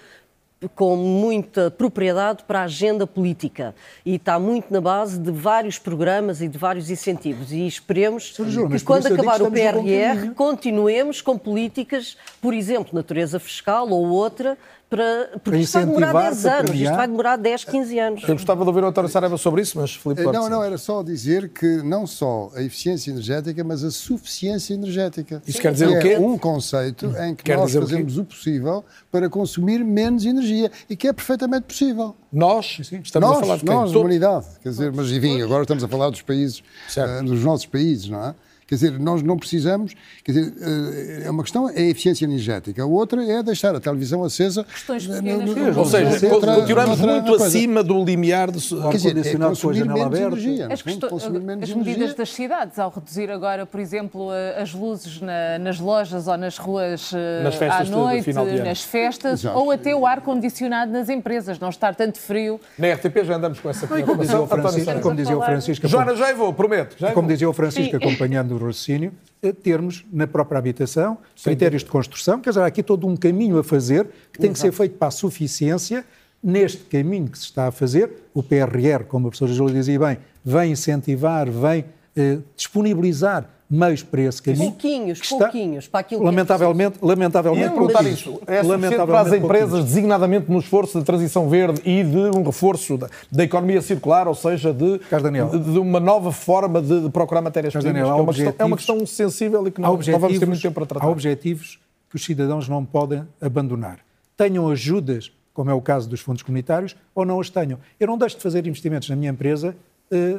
Speaker 13: com muita propriedade para a agenda política e está muito na base de vários programas e de vários incentivos. E esperemos que, quando acabar o PRR, continuemos com políticas, por exemplo, natureza fiscal ou outra, para, porque
Speaker 15: Para
Speaker 13: isto vai demorar
Speaker 15: incentivar,
Speaker 13: 10
Speaker 15: para
Speaker 13: anos, isto vai demorar 10, 15 anos.
Speaker 2: Eu gostava de ouvir o António Saraiva sobre isso, mas Filipe
Speaker 14: Eh, Não, não, era só dizer que não só a eficiência energética, mas a suficiência energética.
Speaker 2: Isso quer dizer o
Speaker 14: é
Speaker 2: quê?
Speaker 14: um conceito em que
Speaker 2: Quer
Speaker 14: nós
Speaker 2: dizer o
Speaker 14: fazemos o possível para consumir menos energia e que é perfeitamente possível.
Speaker 2: Nós estamos
Speaker 14: nós,
Speaker 2: a falar de quem?
Speaker 14: Nós, a humanidade. Quer dizer, mas enfim, agora estamos a falar dos países, eh, dos nossos países, não é? Quer dizer, nós não precisamos, quer dizer, eh, é uma questão é a eficiência energética, a outra é deixar a televisão acesa.
Speaker 17: Questões
Speaker 14: no-
Speaker 17: pequenas
Speaker 14: no-
Speaker 17: como
Speaker 14: no-
Speaker 2: Ou seja, continuamos muito acima do limiar de.
Speaker 14: É
Speaker 15: ar-condicionado com a janela aberta.
Speaker 14: energia.
Speaker 17: As,
Speaker 14: fundo,
Speaker 17: questões- as
Speaker 14: energia.
Speaker 17: medidas das cidades, ao reduzir agora, por exemplo, as luzes na- nas lojas ou nas ruas eh,
Speaker 2: Nas
Speaker 17: à
Speaker 2: de
Speaker 17: noite, nas festas,
Speaker 2: Exato.
Speaker 17: ou até o ar-condicionado nas empresas, não estar tanto frio.
Speaker 2: Na RTP já andamos com essa
Speaker 15: Não, como dizia o
Speaker 2: preocupação.
Speaker 15: Como dizia o. Francisco,
Speaker 2: Joana, já vou, prometo. Já
Speaker 15: como dizia o Francisco, acompanhando o raciocínio, eh, termos na própria habitação critérios de construção, quer dizer, há aqui todo um caminho a fazer que tem que ser feito para a suficiência. Neste caminho que se está a fazer, o PRR, como a professora Júlia dizia bem, vem incentivar, vem eh, disponibilizar meios para esse caminho.
Speaker 13: Pouquinhos,
Speaker 15: que está-
Speaker 13: pouquinhos, para aquilo que é
Speaker 15: Lamentavelmente, lamentavelmente,
Speaker 2: isso. É suficiente para as
Speaker 15: Lamentavelmente
Speaker 2: empresas,
Speaker 15: pouquinhos.
Speaker 2: designadamente no esforço de transição verde e de um reforço da, da economia circular, ou seja, de, de, de uma nova forma de, de procurar matérias-primas. É, uma questão, é uma
Speaker 15: objetivos-
Speaker 2: questão sensível e que não, não vamos ter muito tempo para tratar.
Speaker 15: Há objetivos que os cidadãos não podem abandonar. Tenham ajudas, como é o caso dos fundos comunitários, ou não as tenham. Eu não deixo de fazer investimentos na minha empresa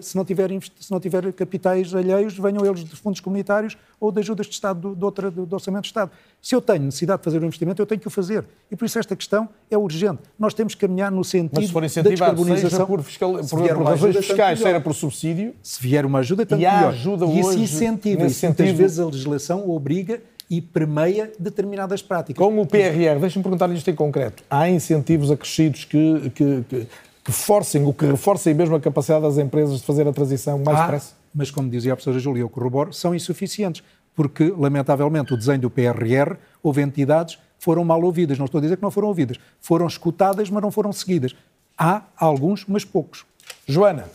Speaker 15: se não tiver, se não tiver capitais alheios, venham eles dos fundos comunitários ou de ajudas de Estado, do, do, outra- do- Orçamento de Estado. Se eu tenho necessidade de fazer um investimento, eu tenho que o fazer. E por isso esta questão é urgente. Nós temos que caminhar no sentido
Speaker 2: Mas se for
Speaker 15: da
Speaker 2: incentivar,
Speaker 15: descarbonização.
Speaker 2: seja por, fiscal,
Speaker 15: Se vier
Speaker 2: por razões fiscais, seja por subsídio,
Speaker 15: Se vier uma ajuda, tanto
Speaker 2: E
Speaker 15: melhor.
Speaker 2: ajuda
Speaker 15: e isso incentiva, isso muitas
Speaker 2: sentido?
Speaker 15: vezes a legislação obriga e permeia determinadas práticas.
Speaker 2: Como o PRR, deixem-me perguntar-lhe isto em concreto. Há incentivos acrescidos que, que, que, que forcem, ou que reforcem mesmo a capacidade das empresas de fazer a transição mais
Speaker 15: Há,
Speaker 2: depressa?
Speaker 15: mas como dizia a professora Júlia, eu corroboro, são insuficientes, porque, lamentavelmente, o desenho do PRR, houve entidades que foram mal ouvidas. Não estou a dizer que não foram ouvidas. Foram escutadas, mas não foram seguidas. Há alguns, mas poucos.
Speaker 2: Joana.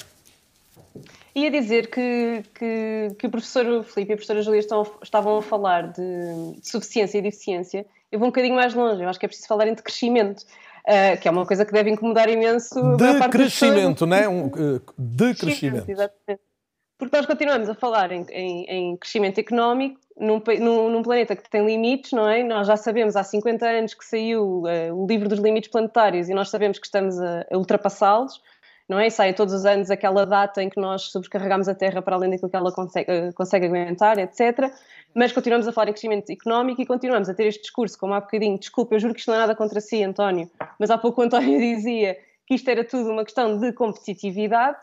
Speaker 27: Ia dizer que, que, que o professor Filipe e a professora Júlia estão, estavam a falar de, de suficiência e de eficiência. Eu vou um bocadinho mais longe. Eu acho que é preciso falar em decrescimento, uh, que é uma coisa que deve incomodar imenso.
Speaker 2: De crescimento, não é? Um, eh, de crescimento.
Speaker 27: Exatamente. Porque nós continuamos a falar em, em- em crescimento económico num, num- num planeta que tem limites, não é? Nós já sabemos há 50 anos que saiu eh, o livro dos limites planetários e nós sabemos que estamos a, a ultrapassá-los, não é? E sai todos os anos aquela data em que nós sobrecarregamos a Terra para além daquilo que ela consegue, eh, consegue aguentar, etc. Mas continuamos a falar em crescimento económico e continuamos a ter este discurso, como há bocadinho, desculpa, eu juro que isto não é nada contra si, António, mas há pouco o António dizia que isto era tudo uma questão de competitividade.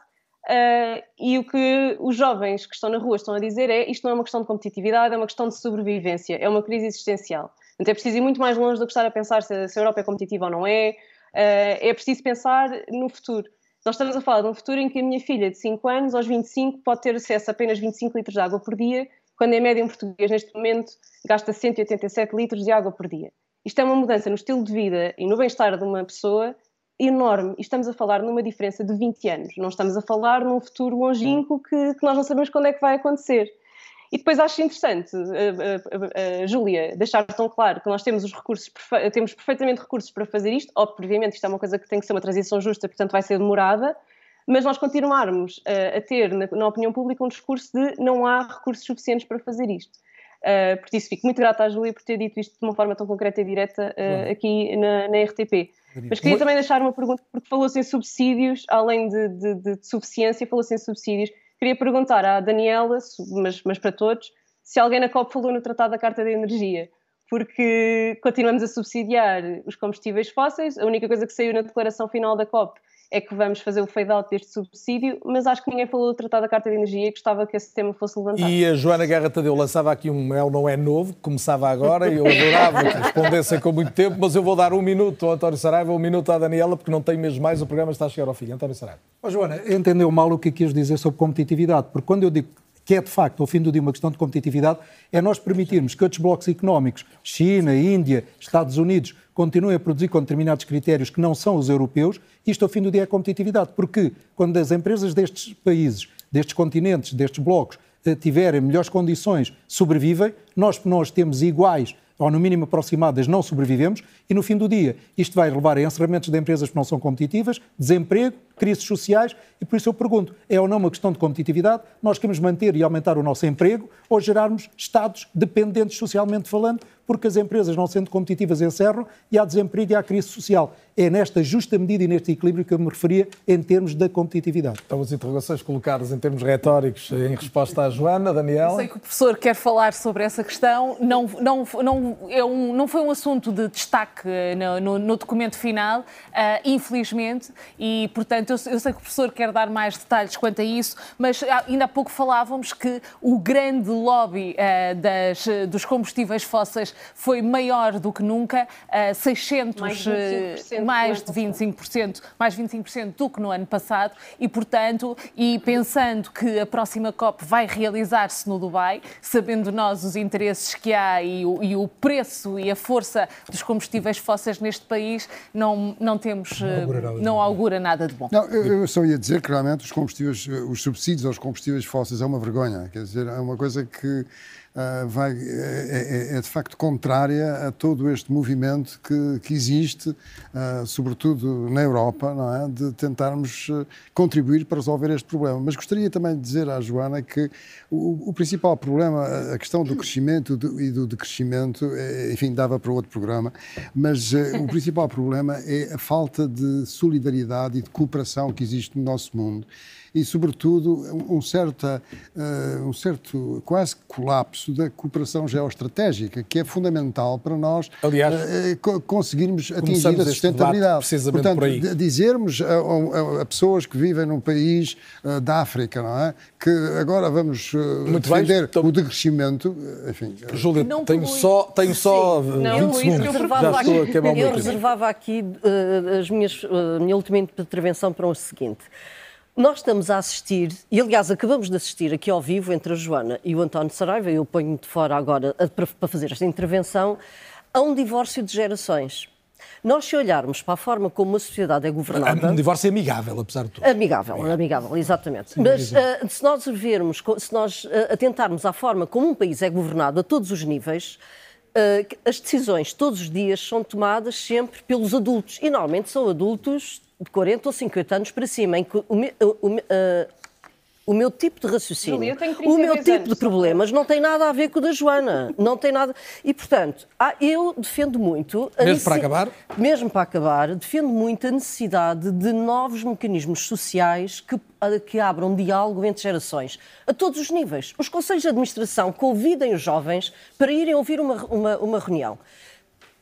Speaker 27: Uh, e o que os jovens que estão na rua estão a dizer é isto não é uma questão de competitividade, é uma questão de sobrevivência, é uma crise existencial. Portanto, é preciso ir muito mais longe do que estar a pensar se, se a Europa é competitiva ou não é. Uh, é preciso pensar no futuro. Nós estamos a falar de um futuro em que a minha filha de 5 anos, aos 25, pode ter acesso a apenas 25 litros de água por dia, quando em média um português neste momento gasta 187 litros de água por dia. Isto é uma mudança no estilo de vida e no bem-estar de uma pessoa enorme. E estamos a falar numa diferença de 20 anos. Não estamos a falar num futuro longínquo que, que nós não sabemos quando é que vai acontecer. E depois acho interessante, a, Júlia, deixar tão claro que nós temos os recursos, perfe temos perfeitamente recursos para fazer isto. Obviamente, isto é uma coisa que tem que ser uma transição justa, portanto vai ser demorada, mas nós continuarmos a, a ter na, na, opinião pública um discurso de não há recursos suficientes para fazer isto. Uh, por isso, fico muito grata à Júlia por ter dito isto de uma forma tão concreta e direta uh, aqui na, na RTP. Mas queria também deixar uma pergunta, porque falou-se em subsídios, além de, de, de, de suficiência, falou-se em subsídios. Queria perguntar à Daniela, mas, mas para todos, se alguém na COP falou no Tratado da Carta da Energia, porque continuamos a subsidiar os combustíveis fósseis, a única coisa que saiu na declaração final da COP é que vamos fazer o fade-out deste subsídio, mas acho que ninguém falou do Tratado da Carta de Energia e gostava que esse tema fosse levantado.
Speaker 2: E a Joana Guerra Tadeu lançava aqui um Mel não é novo, que começava agora, e eu adorava que respondessem com muito tempo, mas eu vou dar um minuto ao António Saraiva, um minuto à Daniela, porque não tenho mesmo mais, o programa está a chegar ao fim. António Saraiva.
Speaker 15: Oh, Joana, entendeu mal o que quis dizer sobre competitividade, porque quando eu digo que é de facto, ao fim do dia, uma questão de competitividade, é nós permitirmos que outros blocos económicos, China, Índia, Estados Unidos, continuem a produzir com determinados critérios que não são os europeus. Isto, ao fim do dia, é competitividade. Porque quando as empresas destes países, destes continentes, destes blocos, eh, tiverem melhores condições, sobrevivem, nós, nós temos iguais ou no mínimo aproximadas, não sobrevivemos e no fim do dia isto vai levar a encerramentos de empresas que não são competitivas, desemprego, crises sociais e por isso eu pergunto, é ou não uma questão de competitividade? Nós queremos manter e aumentar o nosso emprego ou gerarmos Estados dependentes socialmente falando, porque as empresas não sendo competitivas encerram e há desemprego e há crise social. É nesta justa medida e neste equilíbrio que eu me referia em termos da competitividade.
Speaker 2: Então as interrogações colocadas em termos retóricos em resposta à Joana, Daniela.
Speaker 4: Sei que o professor quer falar sobre essa questão, não, não, não, é um, não foi um assunto de destaque no, no, no documento final, uh, infelizmente, e portanto eu, eu, sei que o professor quer dar mais detalhes quanto a isso, mas ainda há pouco falávamos que o grande lobby uh, das, dos combustíveis fósseis foi maior do que nunca, uh, 600, mais, 25% mais de 25%, mais 25% do que no ano passado, e portanto, e pensando que a próxima COP vai realizar-se no Dubai, sabendo nós os interesses que há e o, e o preço e a força dos combustíveis fósseis neste país, não, não temos, não augura, não augura nada de bom.
Speaker 14: Não, eu, eu, só ia dizer que realmente os combustíveis, os subsídios aos combustíveis fósseis é uma vergonha, quer dizer, é uma coisa que uh, vai, é, é, é, de facto contrária a todo este movimento que, que existe, uh, sobretudo na Europa, não é? de tentarmos ah, contribuir para resolver este problema. Mas gostaria também de dizer à Joana que o, o principal problema, a questão do crescimento e do decrescimento, é, enfim, dava para outro programa, mas o principal problema é a falta de solidariedade e de cooperação que existe no nosso mundo e, sobretudo, um, certa, uh, um certo quase colapso da cooperação geoestratégica, que é fundamental para nós
Speaker 2: Aliás,
Speaker 14: uh, conseguirmos atingir a sustentabilidade. Portanto,
Speaker 2: por aí.
Speaker 14: dizermos a, a, a, pessoas que vivem num país uh, da África, não é? Que agora vamos Muito defender bem, o decrescimento, enfim.
Speaker 2: Júlia, tenho só, tenho só não, 20 segundos.
Speaker 13: Eu reservava Já aqui, eu reservava aqui as minhas, a minha última intervenção para o seguinte. Nós estamos a assistir, e aliás acabamos de assistir aqui ao vivo entre a Joana e o António Saraiva, eu ponho-me de fora agora para fazer esta intervenção, a um divórcio de gerações. Nós, se olharmos para a forma como a sociedade é governada.
Speaker 2: Um divórcio é amigável, apesar de tudo.
Speaker 13: Amigável, amigável, amigável exatamente. Sim, Mas uh, se nós vermos, se nós uh, atentarmos à forma como um país é governado a todos os níveis, uh, as decisões todos os dias são tomadas sempre pelos adultos. E normalmente são adultos de 40 ou 50 anos para cima, em que o, o, o, o meu tipo de raciocínio, o meu tipo anos. de problemas não tem nada a ver com o da Joana. Não tem nada. E, portanto, eu defendo muito.
Speaker 2: Mesmo necess... para acabar?
Speaker 13: Mesmo para acabar, defendo muito a necessidade de novos mecanismos sociais que, que abram diálogo entre gerações, a todos os níveis. Os conselhos de administração convidem os jovens para irem ouvir uma, uma, uma reunião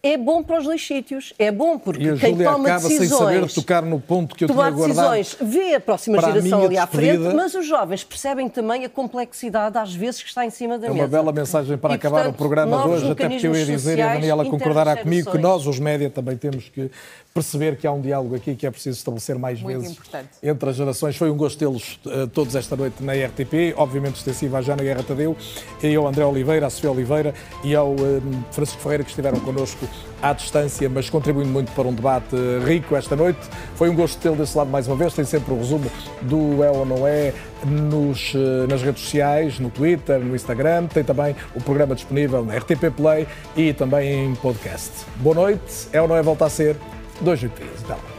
Speaker 13: é bom para os dois sítios. É bom porque
Speaker 2: e a
Speaker 13: quem
Speaker 2: Júlia
Speaker 13: toma
Speaker 2: acaba
Speaker 13: decisões...
Speaker 2: sem saber tocar no ponto que eu tinha guardado.
Speaker 13: decisões, vê a próxima geração a ali à frente, mas os jovens percebem também a complexidade, às vezes, que está em cima da
Speaker 2: é
Speaker 13: mesa.
Speaker 2: É uma bela mensagem para
Speaker 13: e,
Speaker 2: acabar
Speaker 13: portanto,
Speaker 2: o programa de hoje, até porque eu ia dizer, e a Daniela concordará comigo, que nós, os média, também temos que perceber que há um diálogo aqui que é preciso estabelecer mais
Speaker 4: Muito
Speaker 2: vezes
Speaker 4: importante.
Speaker 2: entre as gerações. Foi um gosto tê-los uh, todos esta noite na RTP, obviamente extensiva à Jana Guerra Tadeu, e ao André Oliveira, à Sofia Oliveira e ao uh, Francisco Ferreira, que estiveram connosco à distância, mas contribuindo muito para um debate rico esta noite. Foi um gosto tê-lo desse lado mais uma vez. Tem sempre o resumo do é ou não é nos, nas redes sociais, no Twitter, no Instagram. Tem também o programa disponível na RTP Play e também em podcast. Boa noite. É ou não é volta a ser? Dois dias. Até lá.